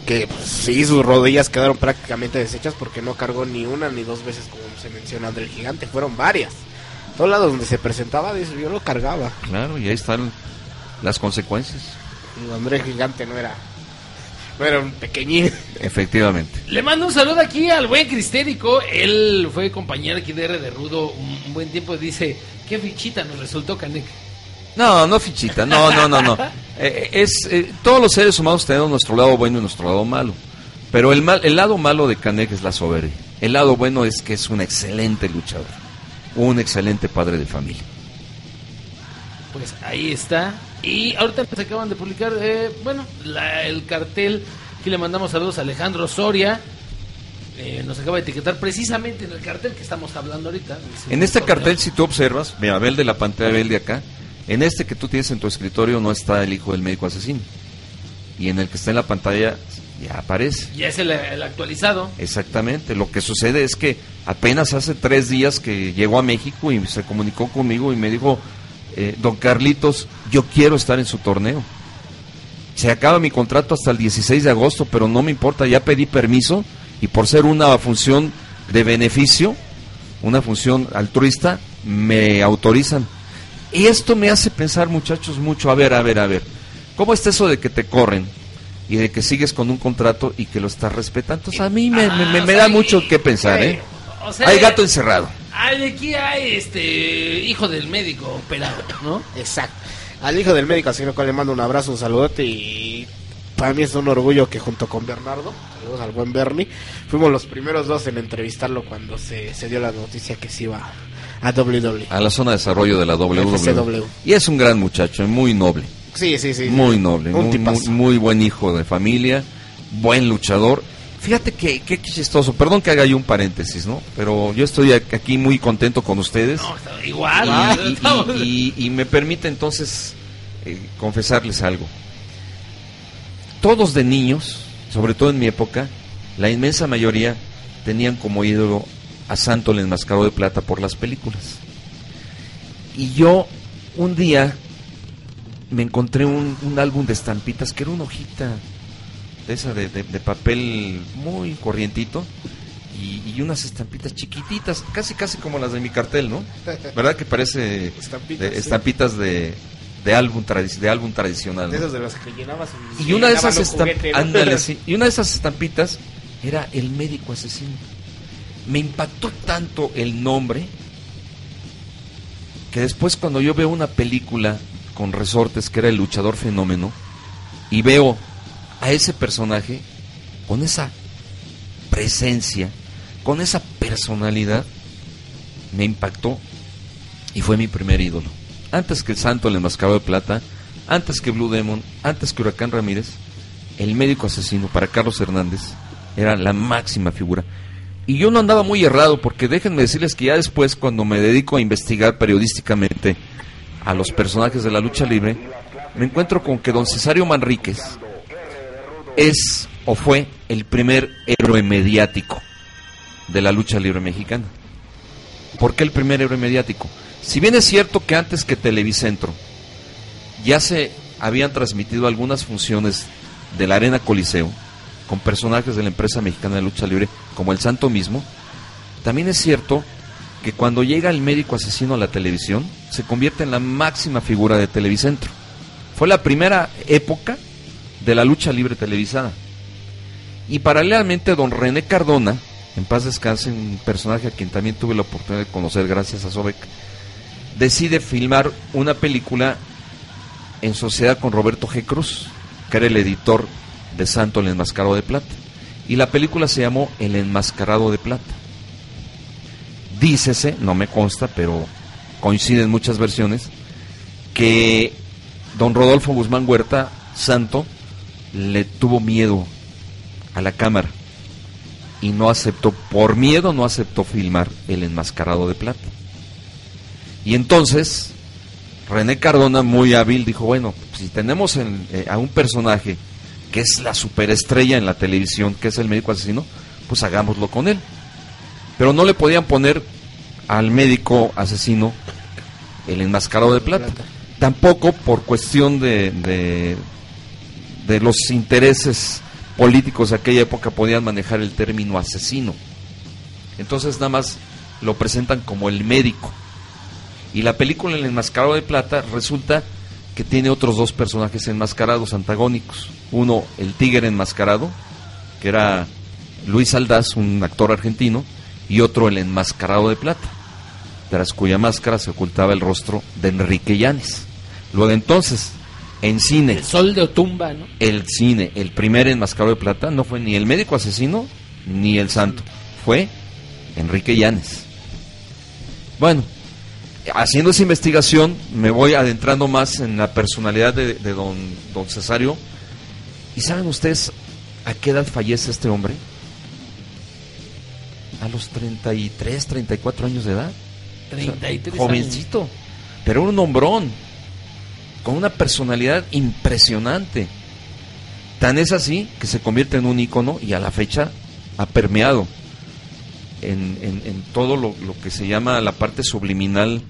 Que pues, sí, sus rodillas quedaron prácticamente deshechas porque no cargó ni una ni dos veces como se menciona André el Gigante. Fueron varias. Todos lados donde se presentaba, yo lo cargaba.
Claro, y ahí están las consecuencias.
André Gigante no era, no era un pequeñín.
Efectivamente.
Le mando un saludo aquí al buen Cristérico. Él fue compañero aquí de R de Rudo un, un buen tiempo. Dice, qué fichita nos resultó Canek.
No, no fichita, no, no, no, no. Eh, es, eh, todos los seres humanos tenemos nuestro lado bueno y nuestro lado malo. Pero el, mal, el lado malo de Canek es la soberbia. El lado bueno es que es un excelente luchador. Un excelente padre de familia.
Pues ahí está. Y ahorita nos acaban de publicar, eh, bueno, la- el cartel. Aquí le mandamos saludos a Alejandro Soria. Eh, nos acaba de etiquetar precisamente en el cartel que estamos hablando ahorita.
En este cartel, si tú observas, mira, ve el de la pantalla, ve el de acá. En este que tú tienes en tu escritorio no está el hijo del médico asesino. Y en el que está en la pantalla ya aparece.
Ya es el, el actualizado.
Exactamente. Lo que sucede es que apenas hace tres días que llegó a México y se comunicó conmigo y me dijo, eh, don Carlitos, yo quiero estar en su torneo. Se acaba mi contrato hasta el 16 de agosto, pero no me importa, ya pedí permiso y por ser una función de beneficio, una función altruista, me autorizan. Y esto me hace pensar, muchachos, mucho, a ver, a ver, a ver, ¿cómo está eso de que te corren? Y de que sigues con un contrato y que lo estás respetando. Entonces a mí me, me- me-
Ah,
da
y-
mucho que pensar, ¿eh? Hay gato encerrado.
Ay, aquí hay este hijo del médico operado, ¿no?
Exacto. Al hijo del médico, así que le mando un abrazo, un saludote y para mí es un orgullo que junto con Bernardo, saludos al buen Bernie, fuimos los primeros dos en entrevistarlo cuando se, se dio la noticia que se iba a WWE.
A la zona de desarrollo de la WWE.
FCW.
Y es un gran muchacho, muy noble.
Sí, sí, sí.
Muy
sí.
noble,
Un
muy,
tipazo.
muy- muy buen hijo de familia, buen luchador. Fíjate que, que chistoso, perdón que haga yo un paréntesis, ¿no? Pero yo estoy aquí muy contento con ustedes.
Igual.
Y- y,
estamos-
y- y- y me permite entonces eh, confesarles algo. Todos de niños, sobre todo en mi época, la inmensa mayoría tenían como ídolo a Santo el enmascarado de plata por las películas. Y yo un día me encontré un, un álbum de estampitas que era una hojita de esa de, de- de papel muy corrientito y, y unas estampitas chiquititas, casi casi como las de mi cartel, ¿no? ¿Verdad que parece
Estampitas,
de-
sí.
estampitas de, de álbum de álbum tradicional?
De
¿no?
esas de las que llenabas
Y una de esas. Y una de esas estampitas era el médico asesino. Me impactó tanto el nombre que después cuando yo veo una película con resortes que era el luchador fenómeno y veo a ese personaje con esa presencia, con esa personalidad, me impactó y fue mi primer ídolo. Antes que el Santo el Enmascarado de Plata, antes que Blue Demon, antes que Huracán Ramírez, el médico asesino para Carlos Hernández Era la máxima figura. Y yo no andaba muy errado, porque déjenme decirles que ya después, cuando me dedico a investigar periodísticamente a los personajes de la lucha libre, me encuentro con que don Cesario Manríquez es o fue el primer héroe mediático de la lucha libre mexicana. ¿Por qué el primer héroe mediático? Si bien es cierto que antes que Televicentro ya se habían transmitido algunas funciones de la Arena Coliseo con personajes de la empresa mexicana de lucha libre como el Santo mismo, también es cierto que cuando llega el médico asesino a la televisión se convierte en la máxima figura de Televicentro. Fue la primera época de la lucha libre televisada. Y paralelamente don René Cardona, en paz descanse, un personaje a quien también tuve la oportunidad de conocer gracias a Sobek, decide filmar una película en sociedad con Roberto G. Cruz, que era el editor de Santo el Enmascarado de Plata. Y la película se llamó El Enmascarado de Plata. Dícese, no me consta, pero coinciden muchas versiones, que don Rodolfo Guzmán Huerta, Santo, le tuvo miedo a la cámara y no aceptó, por miedo no aceptó filmar El Enmascarado de Plata. Y entonces René Cardona, muy hábil, dijo, bueno, si tenemos en- eh, a un personaje que es la superestrella en la televisión, que es el médico asesino, pues hagámoslo con él. Pero no le podían poner al médico asesino el enmascarado de plata. Tampoco por cuestión de, de, de los intereses políticos de aquella época podían manejar el término asesino. Entonces nada más lo presentan como el médico. Y la película El enmascarado de plata resulta que tiene otros dos personajes enmascarados antagónicos. Uno, el tigre enmascarado, que era Luis Aldaz, un actor argentino, y otro, el enmascarado de plata, tras cuya máscara se ocultaba el rostro de Enrique Llanes. Luego entonces, en cine,
El sol de Otumba, ¿no?
el cine, el primer enmascarado de plata, no fue ni el médico asesino ni el santo, fue Enrique Llanes. Bueno, haciendo esa investigación me voy adentrando más en la personalidad de, de don, don Cesario. ¿Y saben ustedes a qué edad fallece este hombre? A los 33, 34 años de edad.
33
Jovencito, pero un hombrón, con una personalidad impresionante. Tan es así que se convierte en un ícono y a la fecha ha permeado en, todo lo, que se llama la parte subliminal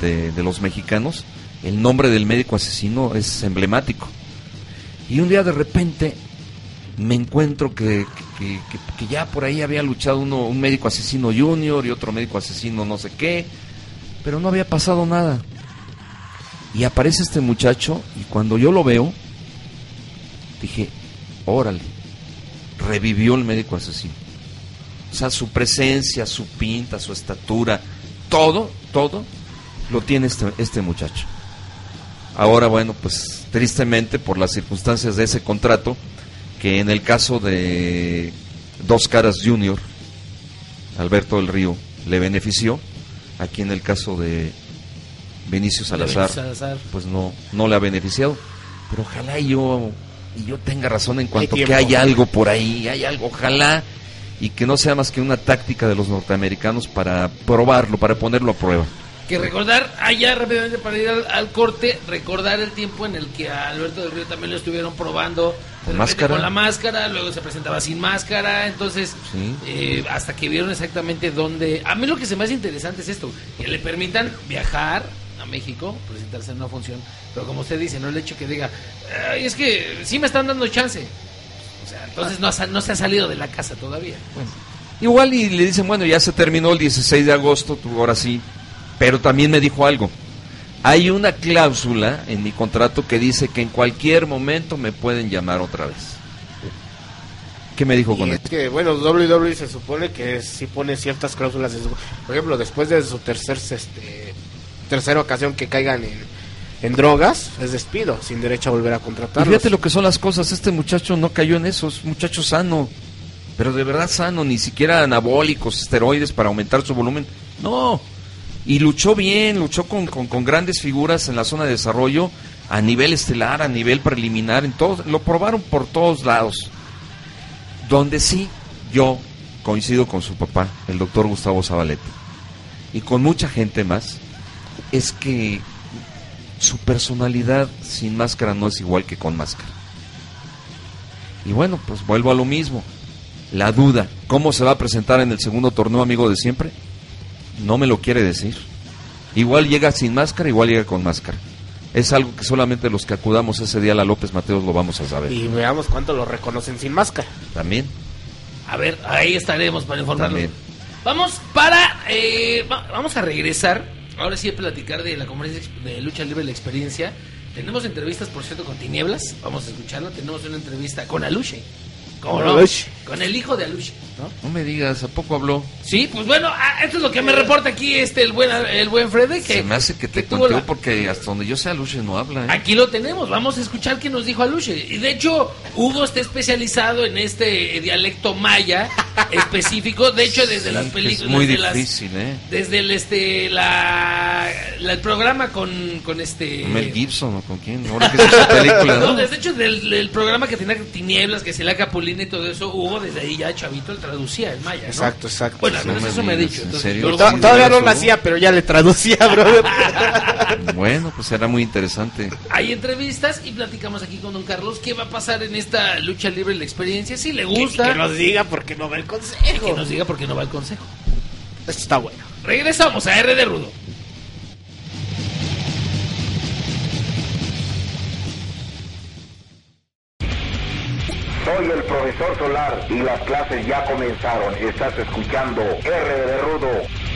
de, los mexicanos. El nombre del médico asesino es emblemático. Y un día de repente me encuentro que, que- que- que ya por ahí había luchado uno, un médico asesino junior y otro médico asesino no sé qué, pero no había pasado nada. Y aparece este muchacho y cuando yo lo veo, dije, órale, revivió el médico asesino. O sea, su presencia, su pinta, su estatura, todo, todo lo tiene este, este muchacho. Ahora, bueno, pues tristemente por las circunstancias de ese contrato, que en el caso de Dos Caras Junior, Alberto del Río, le benefició, aquí en el caso de Benicio Salazar, pues no, no le ha beneficiado. Pero ojalá y yo, y yo tenga razón en cuanto
Hay
que hay algo por ahí, hay algo, ojalá, y que no sea más que una táctica de los norteamericanos para probarlo, para ponerlo a prueba.
Que recordar, allá rápidamente para ir al, al corte, recordar el tiempo en el que a Alberto del Río también lo estuvieron probando.
Con máscara.
Con la máscara, luego se presentaba sin máscara, entonces
Sí.
eh, hasta que vieron exactamente dónde... A mí lo que se me hace interesante es esto, que le permitan viajar México, presentarse en una función, pero como usted dice, no el hecho que diga, "Ay, es que sí me están dando chance. O sea, entonces no, no se ha salido de la casa todavía.
Igual y le dicen, bueno, ya se terminó el 16 de agosto, tú ahora sí. Pero también me dijo algo. Hay una cláusula en mi contrato que dice que en cualquier momento me pueden llamar otra vez. ¿Qué me dijo con
Y
esto?
es que, bueno, WWE se supone que sí pone ciertas cláusulas. de su- por ejemplo, después de su tercer, este, tercera ocasión que caigan en, en drogas, es despido, sin derecho a volver a
Y
contratarlos.
fíjate lo que son las cosas. Este muchacho no cayó en eso. Es un muchacho sano. Pero de verdad sano. Ni siquiera anabólicos, esteroides para aumentar su volumen. No. Y luchó bien. Luchó con, con- con grandes figuras en la zona de desarrollo. A nivel estelar, a nivel preliminar. En todo, lo probaron por todos lados. Donde sí yo coincido con su papá, el doctor Gustavo Zabaleta, y con mucha gente más, es que su personalidad sin máscara no es igual que con máscara. Y bueno, pues vuelvo a lo mismo. La duda, ¿cómo se va a presentar en el segundo torneo amigo de siempre? No me lo quiere decir. Igual llega sin máscara, igual llega con máscara. Es algo que solamente los que acudamos ese día a la López Mateos lo vamos a saber.
Y veamos cuánto lo reconocen sin máscara.
También.
A ver, ahí estaremos para informarlos.
También.
Vamos para. eh, va- vamos a regresar. Ahora sí platicar de la conferencia de lucha libre, la experiencia. Tenemos entrevistas, por cierto, con Tinieblas. Vamos a escucharla. Tenemos una entrevista con Aluche. ¿Cómo no?
Aluche.
Con el hijo de Aluche, ¿no?
No me digas, ¿a poco habló?
Sí, pues bueno, ah, esto es lo que me reporta aquí este el buen el buen Freddy que
Se me hace que te
la-
porque hasta donde yo sé Luche no habla. ¿eh?
Aquí lo tenemos, vamos a escuchar qué nos dijo Aluche. Y de hecho, Hugo está especializado en este eh, dialecto maya específico. De hecho, desde
Sí,
las películas.
Es muy
desde las-
difícil, ¿eh?
desde el este la, la- el programa con, con este
Mel Gibson o con quién, ahora que es esa película,
no,
¿no?
desde hecho del, del programa que tenía tinieblas que se la y todo eso Hugo desde ahí ya chavito él traducía en maya ¿no?
Exacto, exacto.
bueno
No
menos
me
eso me ha dicho
¿en
entonces,
serio?
yo lo-
To- Todavía no nacía, pero ya le traducía, brother.
Bueno, pues será muy interesante.
hay entrevistas y platicamos aquí con don Carlos qué va a pasar en esta lucha libre la experiencia si le gusta
Que nos diga porque no va el
que
consejo.
nos diga por qué no va el consejo
Esto está bueno.
regresamos a R de Rudo
Soy el profesor Solar y las clases ya comenzaron. Estás escuchando R de Rudo.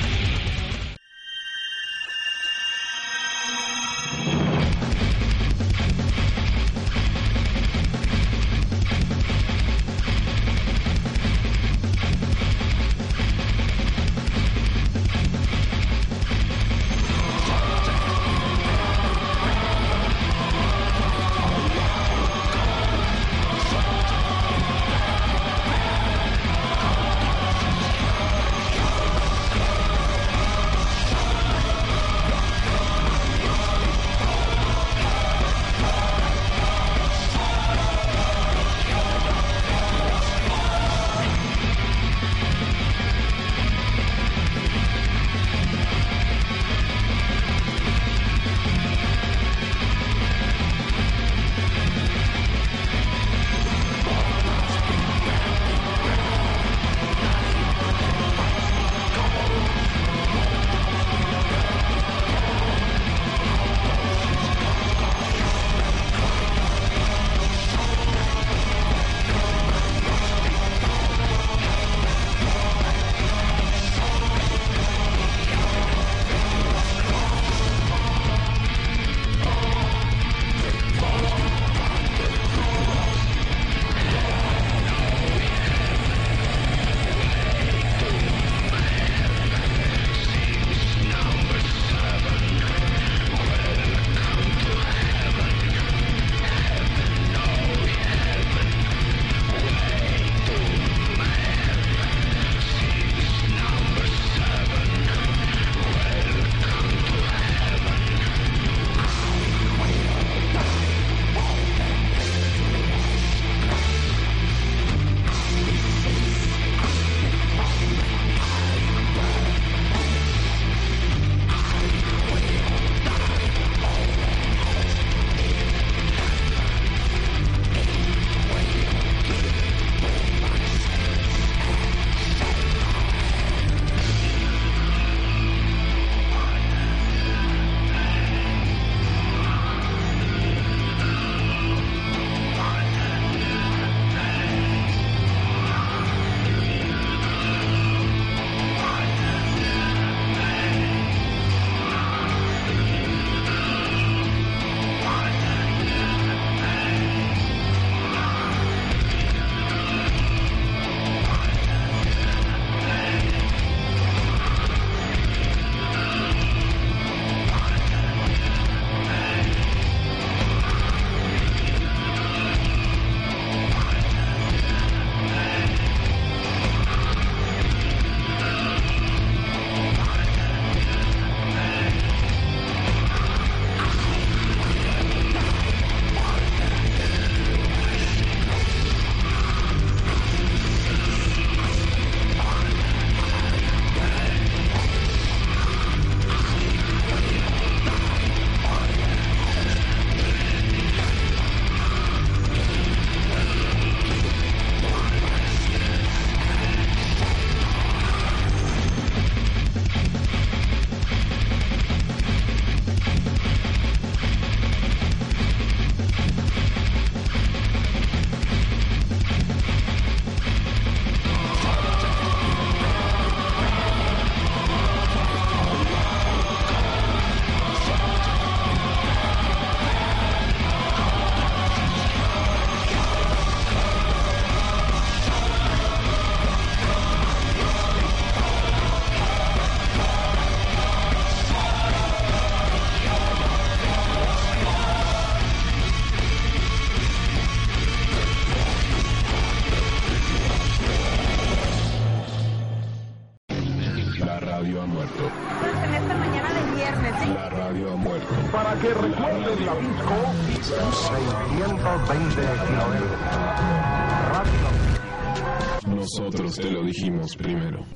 Nosotros te lo dijimos primero.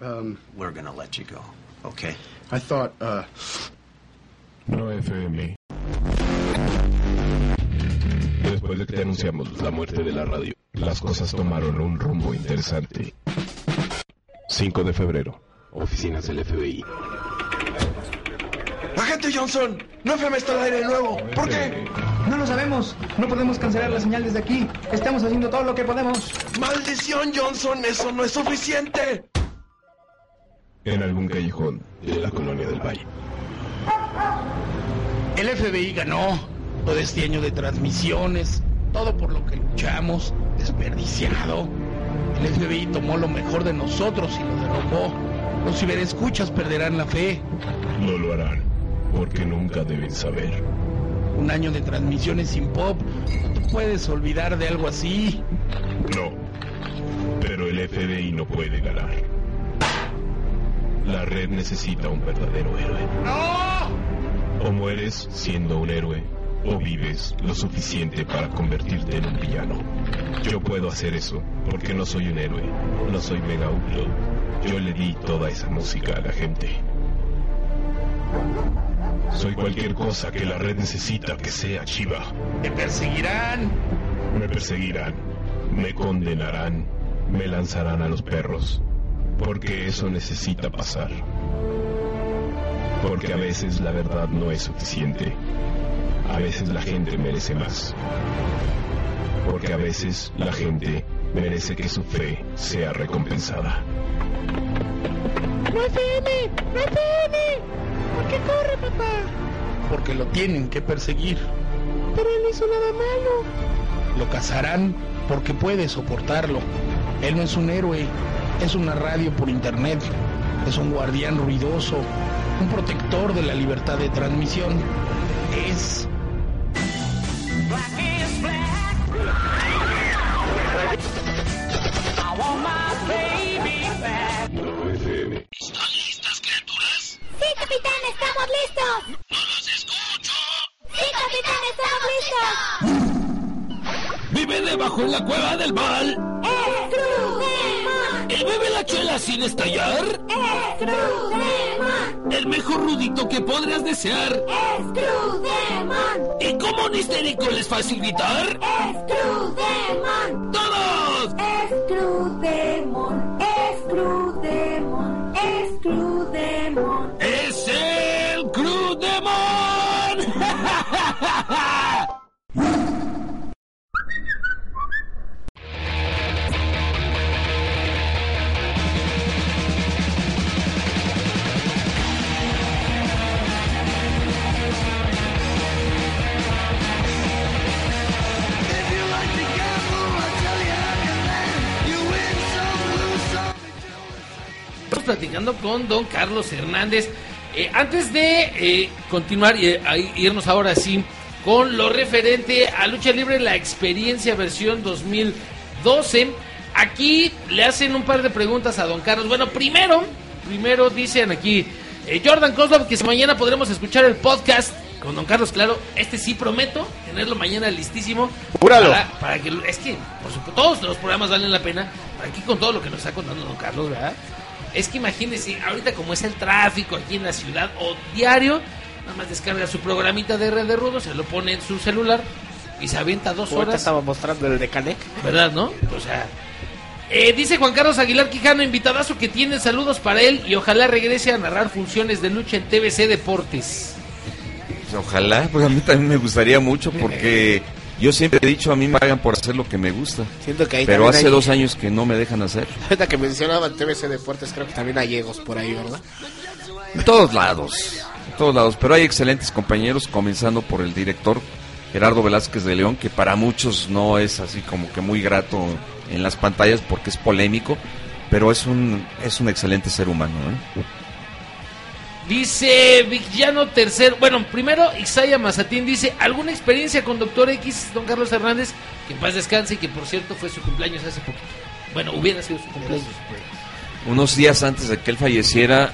Um, We're gonna let you go, okay?
I thought, uh,
No FM. Después de que te anunciamos la muerte de la radio, las cosas tomaron un rumbo interesante. 5 de febrero, oficinas del FBI.
Agente Johnson, no FM está al aire de nuevo. ¿Por qué?
No lo sabemos. No podemos cancelar la señal desde aquí. Estamos haciendo todo lo que podemos.
Maldición, Johnson, eso no es suficiente.
En algún callejón de la colonia del Valle.
El FBI ganó todo este año de transmisiones, todo por lo que luchamos, desperdiciado. El FBI tomó lo mejor de nosotros y lo derrumbó. Los ciberescuchas perderán la fe.
No lo harán, porque nunca deben saber.
Un año de transmisiones sin pop, no te puedes olvidar de algo así.
No, pero el FBI no puede ganar. La red necesita un verdadero héroe.
¡No!
O mueres siendo un héroe, o vives lo suficiente para convertirte en un villano. Yo puedo hacer eso, porque no soy un héroe, no soy Mega Upload. Yo le di toda esa música a la gente. Soy cualquier cosa que la red necesita que sea chiva.
Te perseguirán.
Me perseguirán, me condenarán, me lanzarán a los perros, porque eso necesita pasar. Porque a veces la verdad no es suficiente. A veces la gente merece más. Porque a veces la gente merece que su fe sea recompensada.
No FM, no FM. ¿Por qué corre, papá?
Porque lo tienen que perseguir.
Pero él no hizo nada malo.
Lo cazarán porque puede soportarlo. Él no es un héroe, es una radio por internet. Es un guardián ruidoso, un protector de la libertad de transmisión. Es
Vive debajo en la cueva del mal. ¿Y bebe la chela sin estallar?
¡Screwdemon!
El mejor rudito que podrías desear.
¡Screwdemon!
¿Y como un histérico les fácil gritar?
¡Screwdemon!
Platicando con don Carlos Hernández. Eh, antes de eh, continuar y eh, irnos ahora sí con lo referente a lucha libre, la experiencia versión 2012. Aquí le hacen un par de preguntas a don Carlos. Bueno, primero, primero dicen aquí eh, Jordan Kozlov que si mañana podremos escuchar el podcast con don Carlos, claro. Este sí prometo tenerlo mañana listísimo.
Júralo.
Para, para que es que por supuesto todos los programas valen la pena. Aquí con todo lo que nos está contando don Carlos, ¿verdad? Es que imagínense, ahorita como es el tráfico aquí en la ciudad o diario, nada más descarga su programita de red de rudo, se lo pone en su celular y se avienta dos
Ahorita
horas.
estaba mostrando el de Canek.
¿Verdad, no? O sea, eh, dice Juan Carlos Aguilar Quijano, invitadazo que tiene saludos para él y ojalá regrese a narrar funciones de lucha en TBC Deportes.
Pues ojalá, pues a mí también me gustaría mucho porque yo siempre he dicho a mí me hagan por hacer lo que me gusta.
Siento que ahí
Pero hace
hay-
dos años que no me dejan hacer.
Ahorita que mencionaban TBC Deportes, creo que también hay egos por ahí, ¿verdad?
En todos lados, en todos lados. Pero hay excelentes compañeros, comenzando por el director Gerardo Velázquez de León, que para muchos no es así como que muy grato en las pantallas porque es polémico, pero es un, es un excelente ser humano. ¿eh?
Dice Villano Tercero, bueno, primero Isaya Mazatín dice, ¿alguna experiencia con Doctor X, don Carlos Hernández? Que en paz descanse y que por cierto fue su cumpleaños hace poquito. Bueno, hubiera sido su cumpleaños.
Unos días antes de que él falleciera,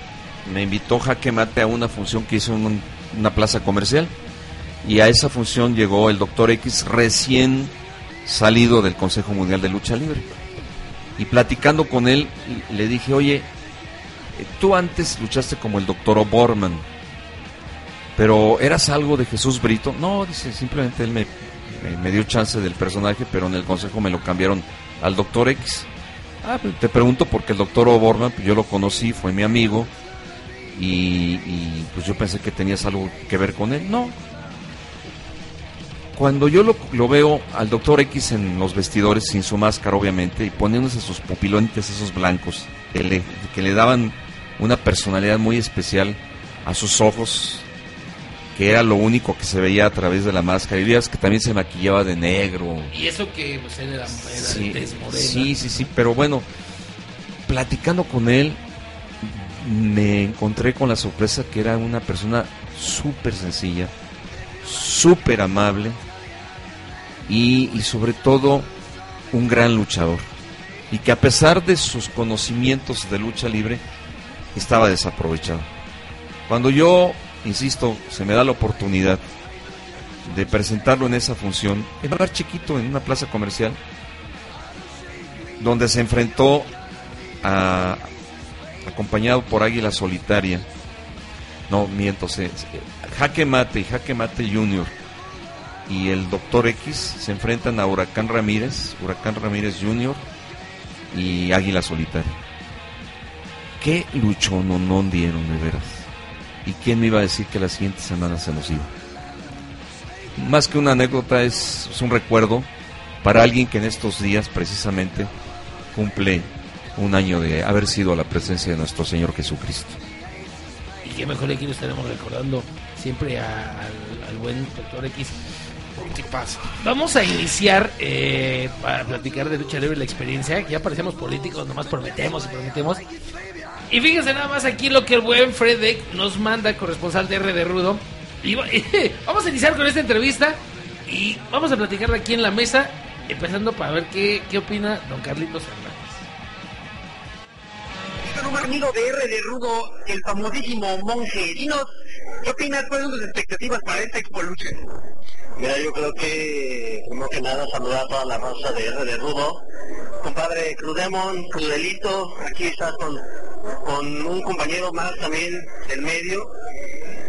me invitó Jaque Mate a una función que hizo en un- una plaza comercial. Y a esa función llegó el doctor X recién salido del Consejo Mundial de Lucha Libre. Y platicando con él, le dije, oye, tú antes luchaste como el doctor O'Borman, pero ¿eras algo de Jesús Brito? No, dice, simplemente él me, dio chance del personaje, pero en el consejo me lo cambiaron al doctor X. Ah, te pregunto porque el doctor O'Borman, pues, yo lo conocí, fue mi amigo, y, pues yo pensé que tenías algo que ver con él. No. Cuando yo lo, lo veo al doctor X en los vestidores, sin su máscara obviamente, y poniéndose sus pupilontes esos blancos, que le daban una personalidad muy especial a sus ojos, que era lo único que se veía a través de la máscara, y veías que también se maquillaba de negro,
Y eso que pues, él era, era
Sí,
de tez morena.
sí, sí, sí, pero bueno, platicando con él, me encontré con la sorpresa que era una persona súper sencilla, súper amable y, y sobre todo un gran luchador. Y que a pesar de sus conocimientos de lucha libre, estaba desaprovechado. Cuando yo, insisto, se me da la oportunidad de presentarlo en esa función, en un lugar chiquito, en una plaza comercial, donde se enfrentó a, acompañado por Águila Solitaria. No, miento, Jaque Mate y Jaque Mate Junior y el Doctor X se enfrentan a Huracán Ramírez, Huracán Ramírez Junior y Águila Solitaria. Qué luchón no, no dieron, de veras. ¿Y quién me iba a decir que la siguiente semana se nos iba? Más que una anécdota, es, es un recuerdo para alguien que en estos días precisamente cumple un año de haber sido a la presencia de nuestro Señor Jesucristo.
Y qué mejor aquí lo estaremos recordando siempre a- al, al buen doctor X. ¿Qué pasa? Vamos a iniciar eh, para platicar de lucha libre la experiencia. Ya parecemos políticos, nomás prometemos y prometemos. Y fíjense nada más aquí lo que el buen Fredek nos manda, corresponsal de R de Rudo. Y va- vamos a iniciar con esta entrevista y vamos a platicarla aquí en la mesa, empezando para ver qué, qué opina don Carlitos.
Un amigo de R de Rudo, el famosísimo monje. Dinos, ¿qué opinas? ¿Cuáles son tus expectativas para esta Expo Lucha?
Mira, yo creo que, primero que nada, saludar a toda la raza de R de Rudo. Compadre Crudemon, Crudelito, aquí estás con, con un compañero más también del medio.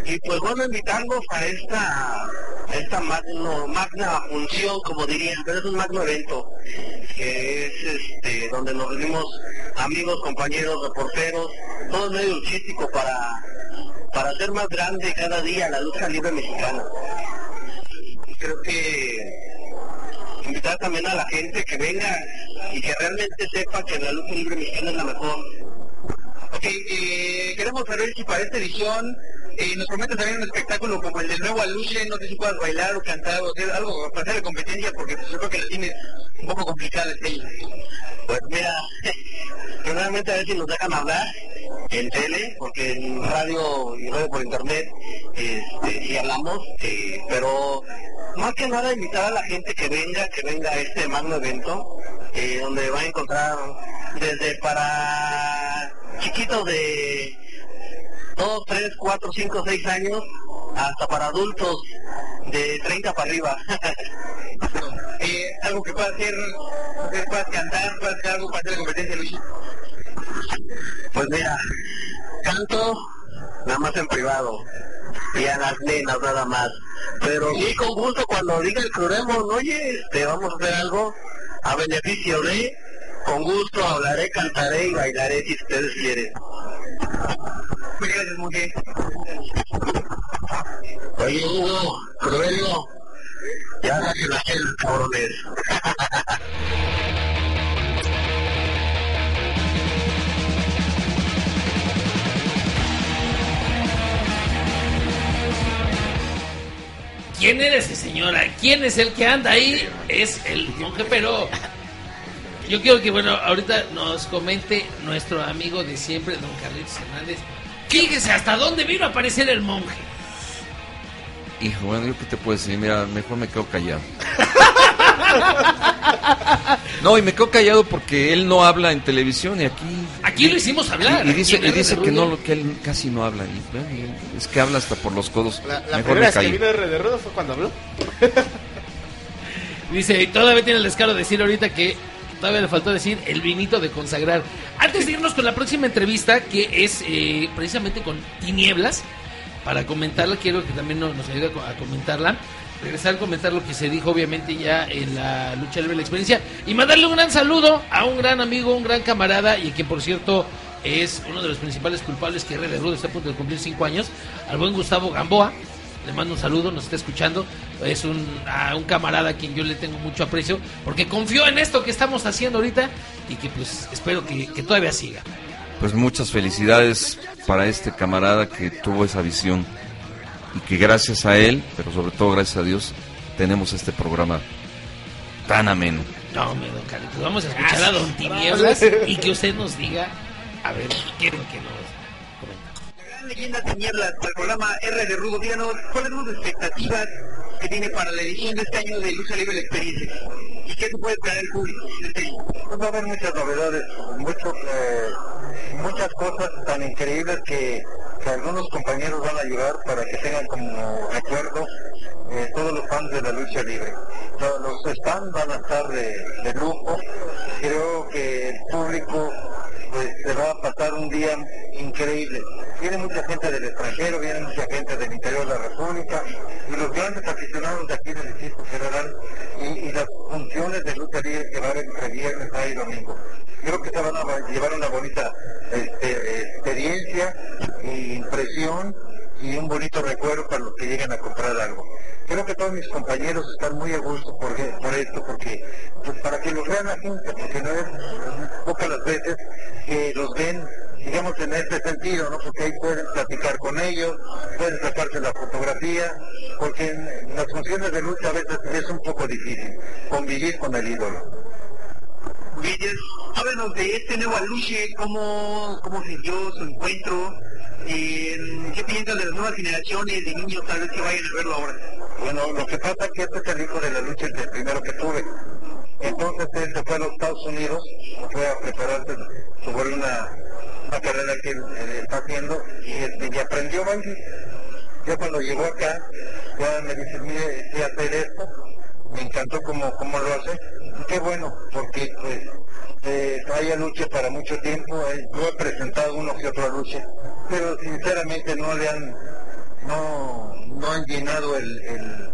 Y pues bueno, invitarlos a esta, a esta magno- magna función, como dirían, pero es un magno evento, que es este, donde nos reunimos amigos, compañeros, reporteros, todo es medio luchístico para, para hacer más grande cada día la lucha libre mexicana creo que invitar también a la gente que venga y que realmente sepa que la lucha libre mexicana es la mejor.
Ok, eh, queremos saber si para esta edición eh, nos prometen también un espectáculo como el de Nuevo Aluche, no sé si puedas bailar o cantar o hacer algo para hacer competencia, porque pues, yo creo que la tienes un poco complicada este
Pues mira, primeramente a ver si nos dejan hablar en tele, porque en radio y radio por internet este, sí hablamos, eh, pero más que nada invitar a la gente que venga, que venga a este magno evento, eh, donde va a encontrar desde para chiquitos de 2, 3, 4, 5, 6 años, hasta para adultos de 30 para arriba.
eh, algo que pueda hacer, puedas cantar, puedas hacer algo para hacer de competencia, Luis.
Pues mira, canto nada más en privado y a las nenas nada más. Pero sí, con gusto cuando diga el cruremo, oye, este, vamos a hacer algo a beneficio de, con gusto hablaré, cantaré y bailaré si ustedes quieren.
Muchas gracias, mujer.
Oye, Hugo, Cruelio, ya saquen las chelas, cabrones.
¿Quién eres, señora? ¿Quién es el que anda ahí? Es el monje, pero yo quiero que, bueno, ahorita nos comente nuestro amigo de siempre, don Carlitos Hernández. Fíjese hasta dónde vino a aparecer el monje.
Hijo, bueno, yo qué te puedo decir, mira, mejor me quedo callado. No, y me quedo callado porque él no habla en televisión y aquí...
Aquí lo hicimos hablar.
Y, y dice, y dice que no, que él casi no habla. Y, es que habla hasta por los codos.
La, la
Mejor
primera
me
vez que vino R de Rudo fue cuando habló.
Dice, y todavía tiene el descaro de decir ahorita que todavía le faltó decir el vinito de consagrar. Antes de irnos con la próxima entrevista, que es eh, precisamente con Tinieblas, para comentarla, quiero que también nos, nos ayude a, co- a comentarla. Regresar a comentar lo que se dijo, obviamente, ya en la lucha libre la experiencia. Y mandarle un gran saludo a un gran amigo, un gran camarada, y quien, por cierto, es uno de los principales culpables que R de Rudo está a punto de cumplir cinco años, al buen Gustavo Gamboa. Le mando un saludo, nos está escuchando. Es un, a un camarada a quien yo le tengo mucho aprecio, porque confío en esto que estamos haciendo ahorita y que pues espero que, que todavía siga.
Pues muchas felicidades para este camarada que tuvo esa visión y que gracias a él, pero sobre todo gracias a Dios, tenemos este programa tan ameno.
No, me don Carlitos, vamos a escuchar a Don Tinieblas y que usted nos diga, a ver, qué es lo que nos
Gran leyenda tinieblas para el programa R de Rudo. ¿cuáles son las expectativas que tiene para la edición de este año de Lucha Libre Experiencia? ¿Y qué se puede esperar del público este?
Pues va a haber muchas novedades, mucho, eh, muchas cosas tan increíbles que, algunos compañeros van a llevar para que tengan como recuerdo eh, todos los fans de la lucha libre. Los stands van a estar de, lujo. Creo que el público pues se va a pasar un día increíble. Viene mucha gente del extranjero, viene mucha gente del interior de la República y los grandes aficionados de aquí del Distrito Federal y, y las funciones de lucha libre que va a haber entre viernes, sábado y domingo. Creo que se van a llevar una bonita este, experiencia e impresión y un bonito recuerdo para los que lleguen a comprar algo. Creo que todos mis compañeros están muy a gusto por, por esto, porque pues para que los vean la gente, porque no es pocas las veces que los ven, digamos, en este sentido, ¿no? Porque ahí pueden platicar con ellos, pueden sacarse la fotografía, porque en las funciones de lucha a veces es un poco difícil convivir con el ídolo.
Villas, háblanos de este nuevo Aluche, cómo, cómo dio su encuentro, eh, qué piensan de las nuevas generaciones de niños tal vez que vayan a verlo ahora.
Bueno, lo que pasa es que este es el hijo de la lucha, el primero que tuve. Entonces él se fue a los Estados Unidos, fue a prepararse sobre una, una carrera que él, él está haciendo y, este, y aprendió baile. Ya cuando llegó acá, ya me dice, mire, sé hacer esto, me encantó cómo, cómo lo hace. Y qué bueno, porque pues eh, trae lucha para mucho tiempo, eh, yo he presentado uno que otro lucha, pero sinceramente no le han, no, no han llenado el, el,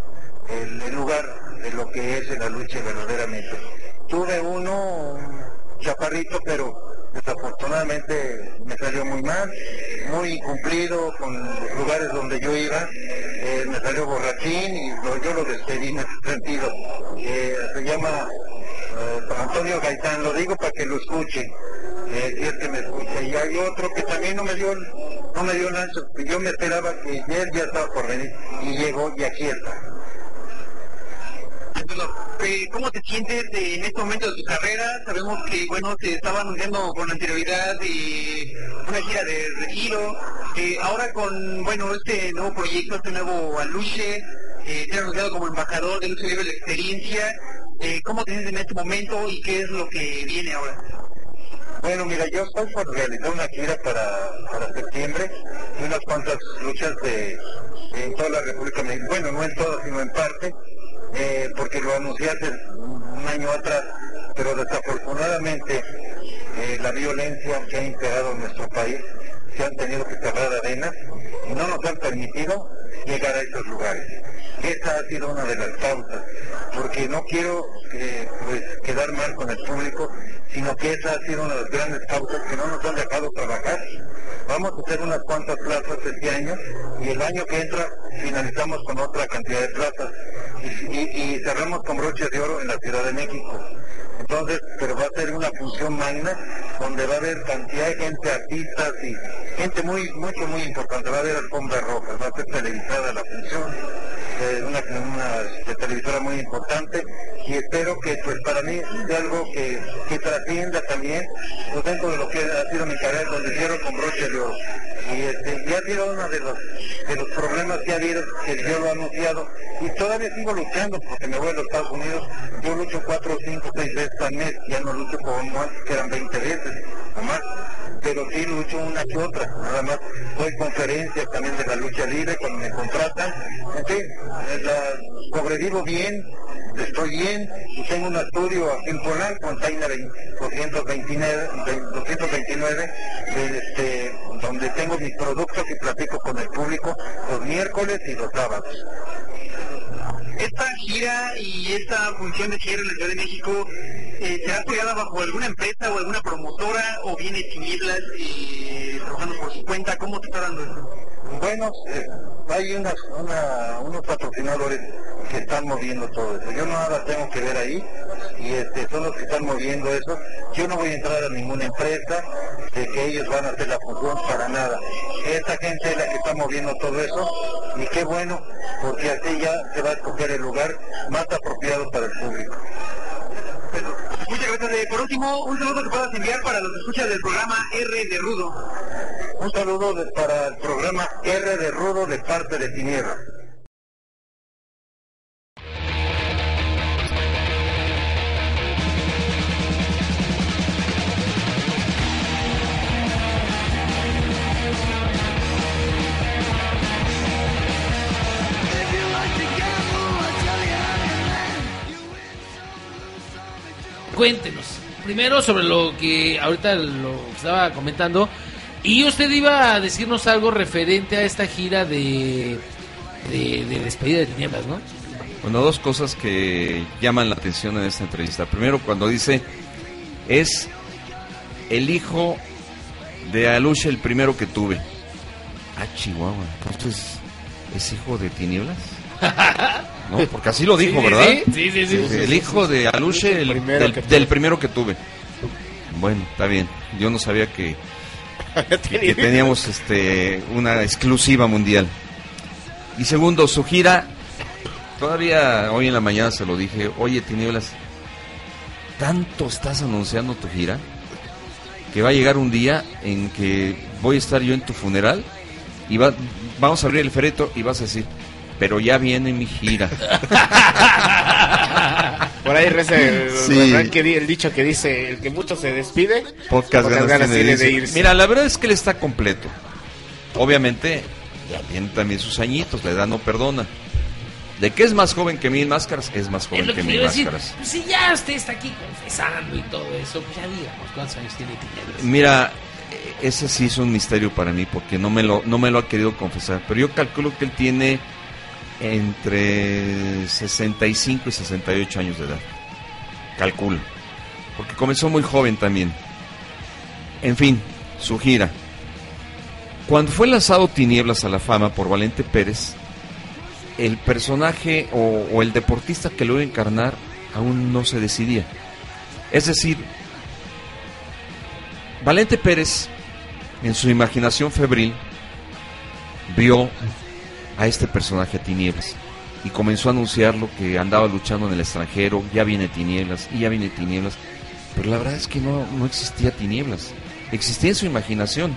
el- lugar de lo que es la lucha verdaderamente. Tuve uno, un chaparrito, pero desafortunadamente me salió muy mal, muy incumplido con los lugares donde yo iba, eh, me salió borrachín y lo- yo lo despedí en ese sentido. Eh, se llama eh, Antonio Gaitán, lo digo para que lo escuchen, eh, si que me escucha. Y hay otro que también no me dio, no me dio ancho, yo me esperaba que él ya estaba por venir y llegó y aquí está.
Eh, ¿Cómo te sientes en este momento de tu carrera? Sabemos que, bueno, te estaba anunciando con anterioridad eh, una gira de retiro. Eh, ahora con, bueno, este nuevo proyecto, este nuevo Aluche, eh, te han anunciado como embajador de Lucha Libre de Experiencia. Eh, ¿Cómo te sientes en este momento y qué es lo que viene ahora?
Bueno, mira, yo estoy por realizar una gira para, para septiembre y unas cuantas luchas de, en toda la República Mexicana. Bueno, no en todas, sino en parte, eh, porque lo anuncié hace un año atrás, pero desafortunadamente eh, la violencia que ha imperado en nuestro país se han tenido que cerrar arenas y no nos han permitido llegar a esos lugares. Esa ha sido una de las causas, porque no quiero eh, pues, quedar mal con el público, sino que esa ha sido una de las grandes causas que no nos han dejado trabajar. Vamos a hacer unas cuantas plazas este año y el año que entra finalizamos con otra cantidad de plazas y, y- cerramos con broches de oro en la Ciudad de México. Entonces, pero va a ser una función magna donde va a haber cantidad de gente, artistas y gente muy, mucho, muy importante. Va a haber alfombras rojas, va a ser televisada la función, eh, una, una este, televisora muy importante y espero que pues para mí sea algo que, que trascienda también pues dentro de lo que ha sido mi carrera donde cierro con broche de oro. Y este, ya sido uno de los, de los problemas que ha habido, que yo lo he anunciado. Y todavía sigo luchando porque me voy a los Estados Unidos. Yo lucho cuatro, cinco, seis veces al mes. Ya no lucho como antes, que eran 20 veces o más. Pero sí lucho una que otra. Nada más doy conferencias también de la lucha libre cuando me contratan. En fin, eh, la- sobrevivo bien, estoy bien y tengo un estudio aquí en Polanco, en Taina 229, 229 este, donde tengo mis productos y platico con el público los miércoles y los sábados.
Esta gira y esta función de cierre en la Ciudad de México, eh, ¿será apoyada bajo alguna empresa o alguna promotora o viene Tinieblas eh, trabajando por su cuenta? ¿Cómo te está dando eso?
Bueno, eh, hay unas, una- unos patrocinadores que están moviendo todo eso. Yo nada tengo que ver ahí y este, son los que están moviendo eso. Yo no voy a entrar a ninguna empresa de que ellos van a hacer la función para nada. Esta gente es la que está moviendo todo eso y qué bueno, porque así ya se va a escoger el lugar más apropiado para el público.
Por último, un saludo que puedas enviar para los escuchas del programa R de Rudo.
Un saludo para el programa R de Rudo de parte de Tinieblas.
Cuéntenos. Primero sobre lo que ahorita lo estaba comentando. Y usted iba a decirnos algo referente a esta gira de, de, de despedida de tinieblas, ¿no?
Bueno, dos cosas que llaman la atención en esta entrevista. Primero, cuando dice, es el hijo de Aluche el primero que tuve. Ah, Chihuahua. Entonces, ¿es hijo de Tinieblas? No, porque así lo dijo,
Sí,
¿verdad?
sí, sí, sí, sí.
El hijo de Aluche, el,
primero
del primero que tuve. Bueno, está bien. Yo no sabía que, que teníamos este una exclusiva mundial. Y segundo, su gira, todavía hoy en la mañana se lo dije, oye Tinieblas, ¿tanto estás anunciando tu gira? Que va a llegar un día en que voy a estar yo en tu funeral y va, vamos a abrir el fereto y vas a decir, pero ya viene mi gira.
Por ahí reza el,
Sí.
el dicho que dice, el que mucho se despide,
Pocas ganas, tiene de irse. Mira, la verdad es que él está completo. Obviamente, ya tiene también sus añitos, la edad no perdona. De que es más joven que Mil Máscaras, es más joven que
que
Mil
decir.
Máscaras.
Pues si ya usted está aquí confesando y todo eso, pues ya digamos cuántos años tiene tinieblas.
Mira, ese sí es un misterio para mí porque no me lo no me lo ha querido confesar, pero yo calculo que él tiene entre 65 y 68 años de edad. Calculo. Porque comenzó muy joven también. En fin, su gira. Cuando fue lanzado Tinieblas a la fama por Valente Pérez, el personaje o, el deportista que lo iba a encarnar aún no se decidía. Es decir, Valente Pérez, en su imaginación febril, vio a este personaje a Tinieblas y comenzó a anunciar lo que andaba luchando en el extranjero, ya viene Tinieblas y ya viene Tinieblas, pero la verdad es que no, no existía Tinieblas, existía en su imaginación.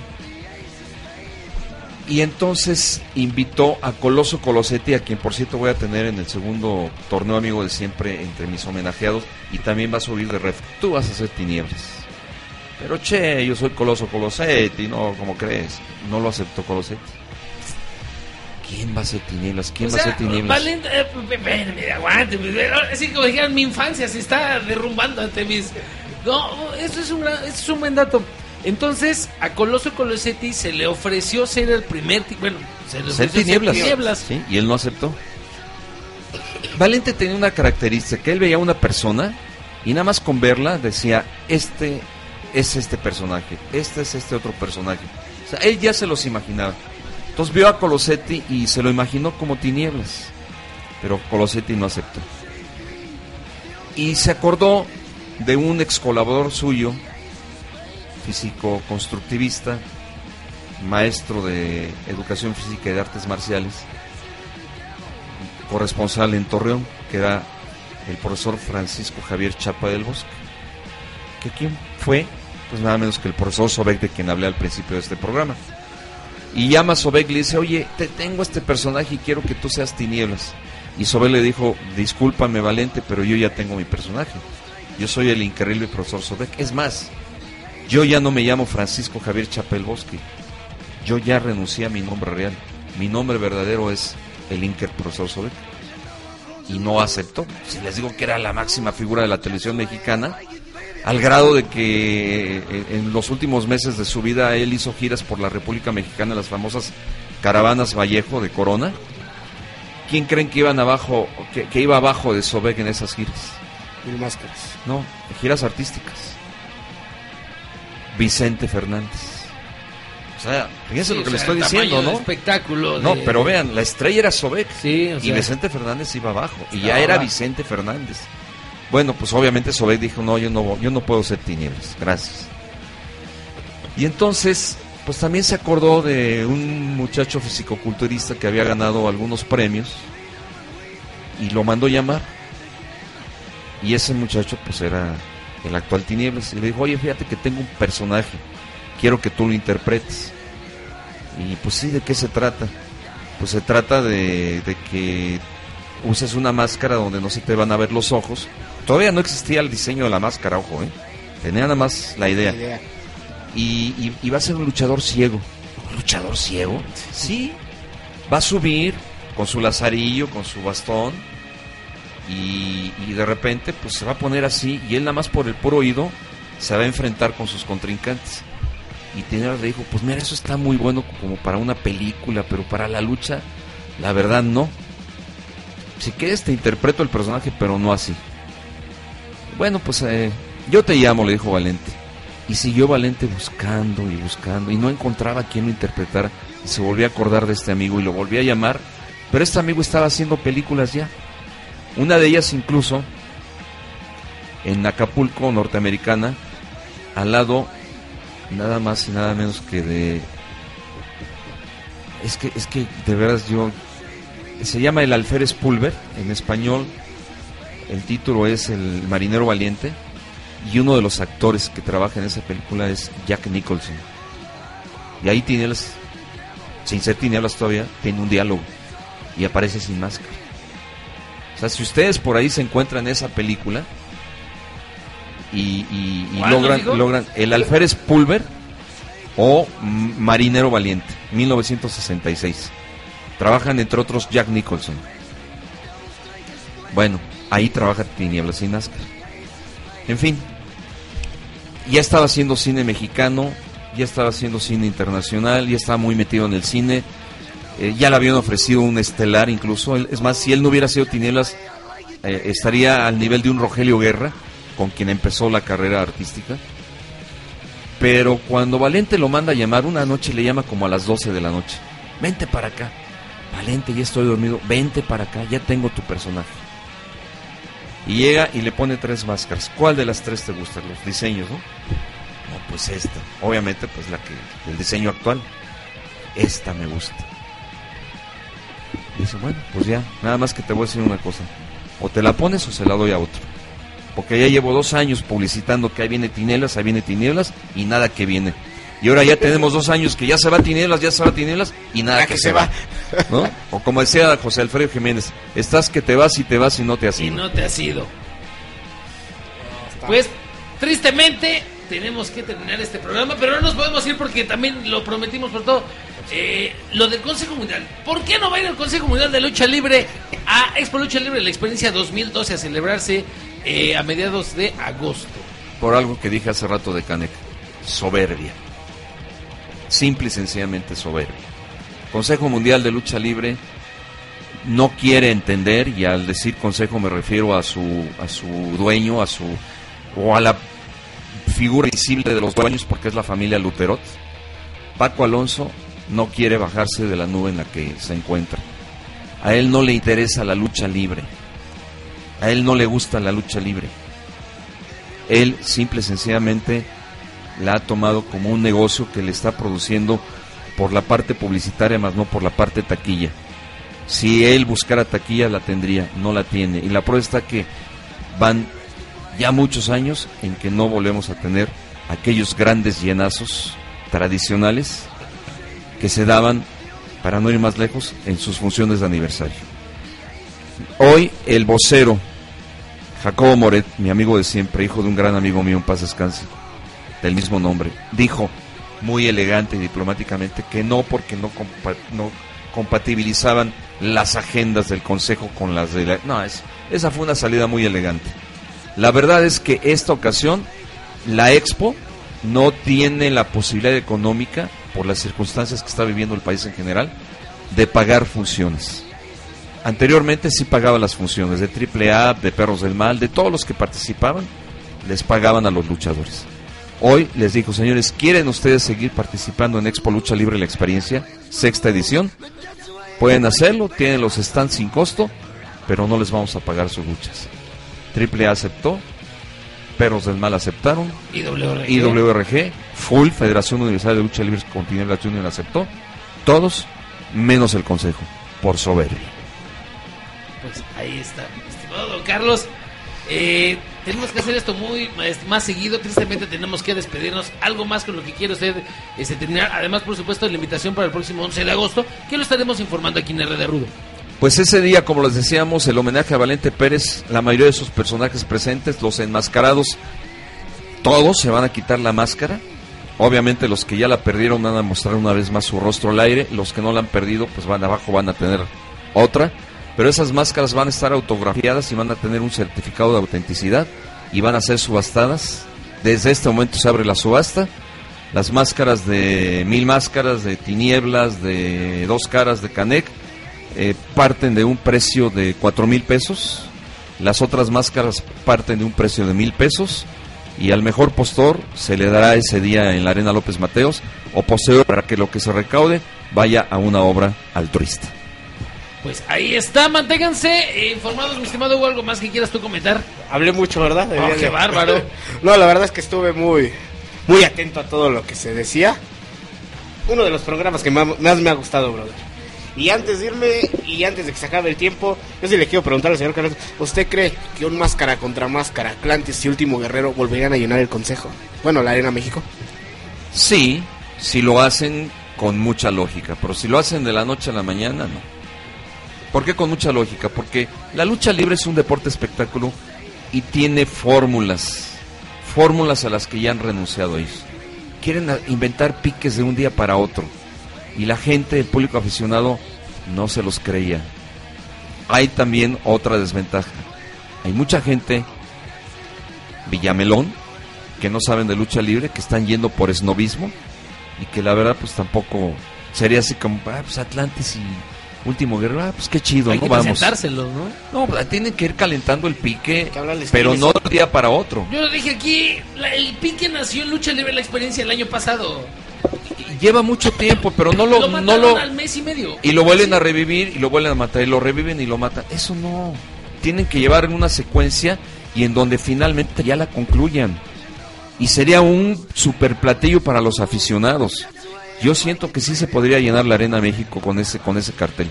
Y entonces invitó a Coloso Colosetti, a quien por cierto voy a tener en el segundo torneo amigo de siempre entre mis homenajeados, y también va a subir de ref. Tú vas a ser Tinieblas. Pero che, yo soy Coloso Colosetti, no, como crees? No lo aceptó Colosetti. ¿Quién va a ser Tinieblas? ¿Quién
O
va a ser Tinieblas?
Valen- eh, aguante. Así como dijeran, mi infancia se está derrumbando ante mis. No, eso es un, gran- eso es un buen dato. Entonces, a Coloso Colosetti se le ofreció ser el primer. Bueno, se le
Ser
ofreció
Tinieblas.
Tinieblas.
Sí, y él no aceptó. Valente tenía una característica, que él veía a una persona y nada más con verla decía, este es este personaje, este es este otro personaje. O sea, él ya se los imaginaba. Entonces vio a Colosetti y se lo imaginó como tinieblas, pero Colosetti no aceptó. Y se acordó de un ex colaborador suyo, físico constructivista, maestro de educación física y de artes marciales, corresponsal en Torreón, que era el profesor Francisco Javier Chapa del Bosque. ¿Que quién fue? Pues nada menos que el profesor Sobek, de quien hablé al principio de este programa. Y llama a Sobek y le dice, oye, te tengo este personaje y quiero que tú seas tinieblas. Y Sobek le dijo, discúlpame Valente, pero yo ya tengo mi personaje. Yo soy el increíble profesor Sobek. Es más, yo ya no me llamo Francisco Javier Chapel Bosque. Yo ya renuncié a mi nombre real. Mi nombre verdadero es el Inker Profesor Sobek. Y no aceptó. Si les digo que era la máxima figura de la televisión mexicana, al grado de que eh, en los últimos meses de su vida él hizo giras por la República Mexicana, las famosas caravanas Vallejo de Corona. ¿Quién creen que iban abajo, que, que iba abajo de Sobek en esas giras?
Mil máscaras.
No, giras artísticas. Vicente Fernández. O sea, fíjense
Sí,
lo que
o
le estoy diciendo, ¿no?
espectáculo
No, pero vean, la estrella era Sobek
Sí, o
y. Vicente Fernández iba abajo y ya era
abajo.
Vicente Fernández. Bueno, pues obviamente Sobek dijo, "No, yo no yo no puedo ser tinieblas, gracias." Y entonces, pues también se acordó de un muchacho fisicoculturista que había ganado algunos premios y lo mandó llamar. Y ese muchacho pues era el actual Tinieblas y le dijo, "Oye, fíjate que tengo un personaje, quiero que tú lo interpretes." Y pues sí, ¿de qué se trata? Pues se trata de, de que uses una máscara donde no se te van a ver los ojos. Todavía no existía el diseño de la máscara, ojo, ¿eh? Tenía nada más la idea.
La idea.
Y, y- y va a ser un luchador ciego. ¿Un luchador ciego? Sí. Va a subir con su lazarillo, con su bastón. Y, y de repente, pues se va a poner así. Y él nada más por el puro oído se va a enfrentar con sus contrincantes. Y Tinieblas le dijo, pues mira, eso está muy bueno como para una película, pero para la lucha, la verdad no. Si quieres te interpreto el personaje, pero no así. Bueno, pues eh, yo te llamo, le dijo Valente. Y siguió Valente buscando y buscando y no encontraba a quien lo interpretara. Y se volvió a acordar de este amigo y lo volvió a llamar. Pero este amigo estaba haciendo películas ya. Una de ellas incluso en Acapulco, norteamericana, al lado nada más y nada menos que de... Es que, es que de veras yo... Se llama El Alférez Pulver, en español el título es El Marinero Valiente y uno de los actores que trabaja en esa película es Jack Nicholson. Y ahí Tinieblas, sin ser Tinieblas todavía, tiene un diálogo y aparece sin máscara. O sea, si ustedes por ahí se encuentran esa película y, y- y
¿Cuál nos
logran, logran El Alférez Pulver o Marinero Valiente, 1966. Trabajan entre otros Jack Nicholson. Bueno, ahí trabaja Tinieblas sin. En fin, ya estaba haciendo cine mexicano, ya estaba haciendo cine internacional, ya estaba muy metido en el cine. eh, ya le habían ofrecido un estelar incluso. Es más, si él no hubiera sido Tinieblas, eh, estaría al nivel de un Rogelio Guerra, con quien empezó la carrera artística. Pero cuando Valente lo manda a llamar, una noche le llama como a las 12 de la noche. Vente para acá. Valente, ya estoy dormido. Vente para acá, ya tengo tu personaje. Y llega y le pone tres máscaras. ¿Cuál de las tres te gustan? Los diseños, ¿no? No, pues esta. Obviamente, pues la que, el diseño actual. Esta me gusta. Y dice, bueno, pues ya, nada más que te voy a decir una cosa. O te la pones o se la doy a otro. Porque ya llevo dos años publicitando que ahí viene Tinieblas, ahí viene Tinieblas y nada que viene. Y ahora ya tenemos dos años que ya se va Tinieblas, ya se va Tinieblas y nada
Ya
que,
que
se va.
va.
¿No? O como decía José Alfredo Jiménez, estás que te vas y te vas y no te has
Y
ido.
no te has ido. Pues, tristemente, tenemos que terminar este programa, pero no nos podemos ir porque también lo prometimos por todo. Eh, lo del Consejo Mundial. ¿Por qué no va a ir el Consejo Mundial de Lucha Libre a Expo Lucha Libre, la experiencia 2012, a celebrarse eh, a mediados de agosto?
Por algo que dije hace rato de Canek. Soberbia. Simple y sencillamente soberbia. Consejo Mundial de Lucha Libre no quiere entender, y al decir consejo me refiero a su, a su dueño, a su, o a la figura visible de los dueños, porque es la familia Luterot. Paco Alonso no quiere bajarse de la nube en la que se encuentra. A él no le interesa la lucha libre. A él no le gusta la lucha libre. Él simple y sencillamente la ha tomado como un negocio que le está produciendo por la parte publicitaria, más no por la parte taquilla. Si él buscara taquilla, la tendría, no la tiene. Y la prueba está que van ya muchos años en que no volvemos a tener aquellos grandes llenazos tradicionales que se daban, para no ir más lejos, en sus funciones de aniversario. Hoy el vocero, Jacobo Moret, mi amigo de siempre, hijo de un gran amigo mío, en paz descanse, del mismo nombre, dijo muy elegante y diplomáticamente que no porque no, compa- no compatibilizaban las agendas del Consejo con las de la... No, es, esa fue una salida muy elegante. La verdad es que esta ocasión la Expo no tiene la posibilidad económica, por las circunstancias que está viviendo el país en general, de pagar funciones. Anteriormente sí pagaba las funciones de AAA, de Perros del Mal, de todos los que participaban, les pagaban a los luchadores. Hoy les dijo, señores, ¿quieren ustedes seguir participando en Expo Lucha Libre la experiencia, sexta edición? Pueden hacerlo, tienen los stands sin costo, pero no les vamos a pagar sus luchas. AAA aceptó, Perros del Mal aceptaron,
IWRG.
IWRG, Full, Federación Universal de Lucha Libre con Tinieblas Junior aceptó, todos menos el Consejo, por soberbia.
Pues ahí está, estimado don Carlos. Eh, tenemos que hacer esto muy más, seguido. Tristemente tenemos que despedirnos. Algo más con lo que quiere usted este, terminar. Además, por supuesto, la invitación para el próximo 11 de agosto, que lo estaremos informando aquí en RD Rudo.
Pues ese día, como les decíamos, el homenaje a Valente Pérez, la mayoría de sus personajes presentes, los enmascarados, todos se van a quitar la máscara. Obviamente los que ya la perdieron van a mostrar una vez más su rostro al aire, los que no la han perdido pues van abajo van a tener otra, pero esas máscaras van a estar autografiadas y van a tener un certificado de autenticidad y van a ser subastadas. Desde este momento se abre la subasta. Las máscaras de mil máscaras, de tinieblas, de dos caras, de Canek, eh, parten de un precio de cuatro mil pesos. Las otras máscaras parten de un precio de mil pesos. Y al mejor postor se le dará ese día en la Arena López Mateos o poseo para que lo que se recaude vaya a una obra altruista.
Pues ahí está, manténganse informados, mi estimado Hugo. ¿Algo más que quieras tú comentar?
Hablé mucho, ¿verdad?
Oh, qué bárbaro.
no, la verdad es que estuve muy, muy atento a todo lo que se decía. Uno de los programas que más, más me ha gustado, brother. Y antes de irme, y antes de que se acabe el tiempo, yo sí le quiero preguntar al señor Carlos, ¿usted cree que un máscara contra máscara, Atlantis y Último Guerrero volverían a llenar el consejo? Bueno, la Arena México.
Sí, si lo hacen con mucha lógica, pero si lo hacen de la noche a la mañana, no. ¿Por qué con mucha lógica? Porque la lucha libre es un deporte espectáculo y tiene fórmulas, fórmulas a las que ya han renunciado ellos. Quieren inventar piques de un día para otro y la gente, el público aficionado, no se los creía. Hay también otra desventaja. Hay mucha gente, Villamelón, que no saben de lucha libre, que están yendo por esnovismo y que la verdad pues tampoco sería así como, ah, pues Atlantis y Último Guerrero, ah, pues qué chido,
Hay
¿no?
que
Vamos.
¿no?
No, pues, tienen que ir calentando el pique, pero no de un día para otro.
Yo lo dije aquí, la- el pique nació en Lucha Libre la experiencia el año pasado.
Lleva mucho tiempo, pero no lo,
Lo
no lo
al mes y medio.
y lo vuelven a revivir y lo vuelven a matar y lo reviven y lo matan. Eso no. Tienen que llevar en una secuencia y en donde finalmente ya la concluyan. Y sería un super platillo para los aficionados. Yo siento que sí se podría llenar la Arena México con ese con ese cartel,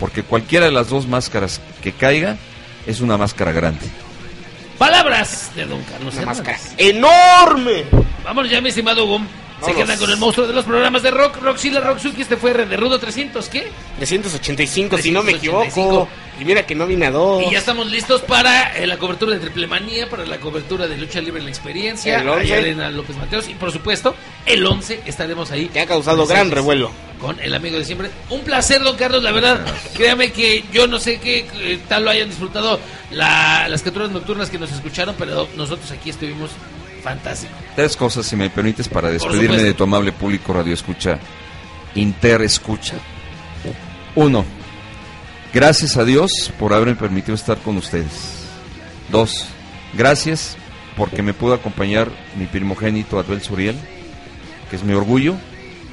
porque cualquiera de las dos máscaras que caiga es una máscara grande.
Palabras de Don Carlos
Una máscara enorme.
Vámonos ya, mi estimado Hugo. Se quedan con el monstruo de los programas de rock, Roxila Rocksuki. Este fue R de Rudo 300, ¿qué?
385, si no me
385.
equivoco. Y mira que no vine a dos.
Y ya estamos listos para eh, la cobertura de Triple Manía, para la cobertura de Lucha Libre en la Experiencia,
El 11.
allá en López Mateos. Y por supuesto, el 11 estaremos ahí.
Que ha causado gran revuelo.
Con el amigo de siempre. Un placer, don Carlos, la verdad. Créame que yo no sé qué eh, tal lo hayan disfrutado la- las criaturas nocturnas que nos escucharon, pero nosotros aquí estuvimos fantástico.
Tres cosas, si me permites, para despedirme de tu amable público radio escucha, inter escucha. Uno, gracias a Dios por haberme permitido estar con ustedes. Dos, gracias porque me pudo acompañar mi primogénito Adel Suriel, que es mi orgullo.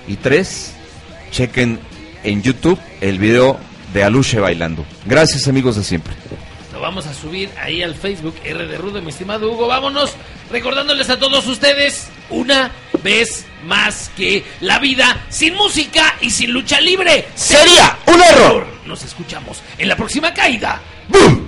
Y tres, chequen en YouTube el video de Aluche bailando. Gracias amigos de siempre.
Lo vamos a subir ahí al Facebook R de Rudo, mi estimado Hugo. Vámonos recordándoles a todos ustedes una vez más que la vida sin música y sin lucha libre
Sería un error.
Nos escuchamos en la próxima caída. ¡Bum!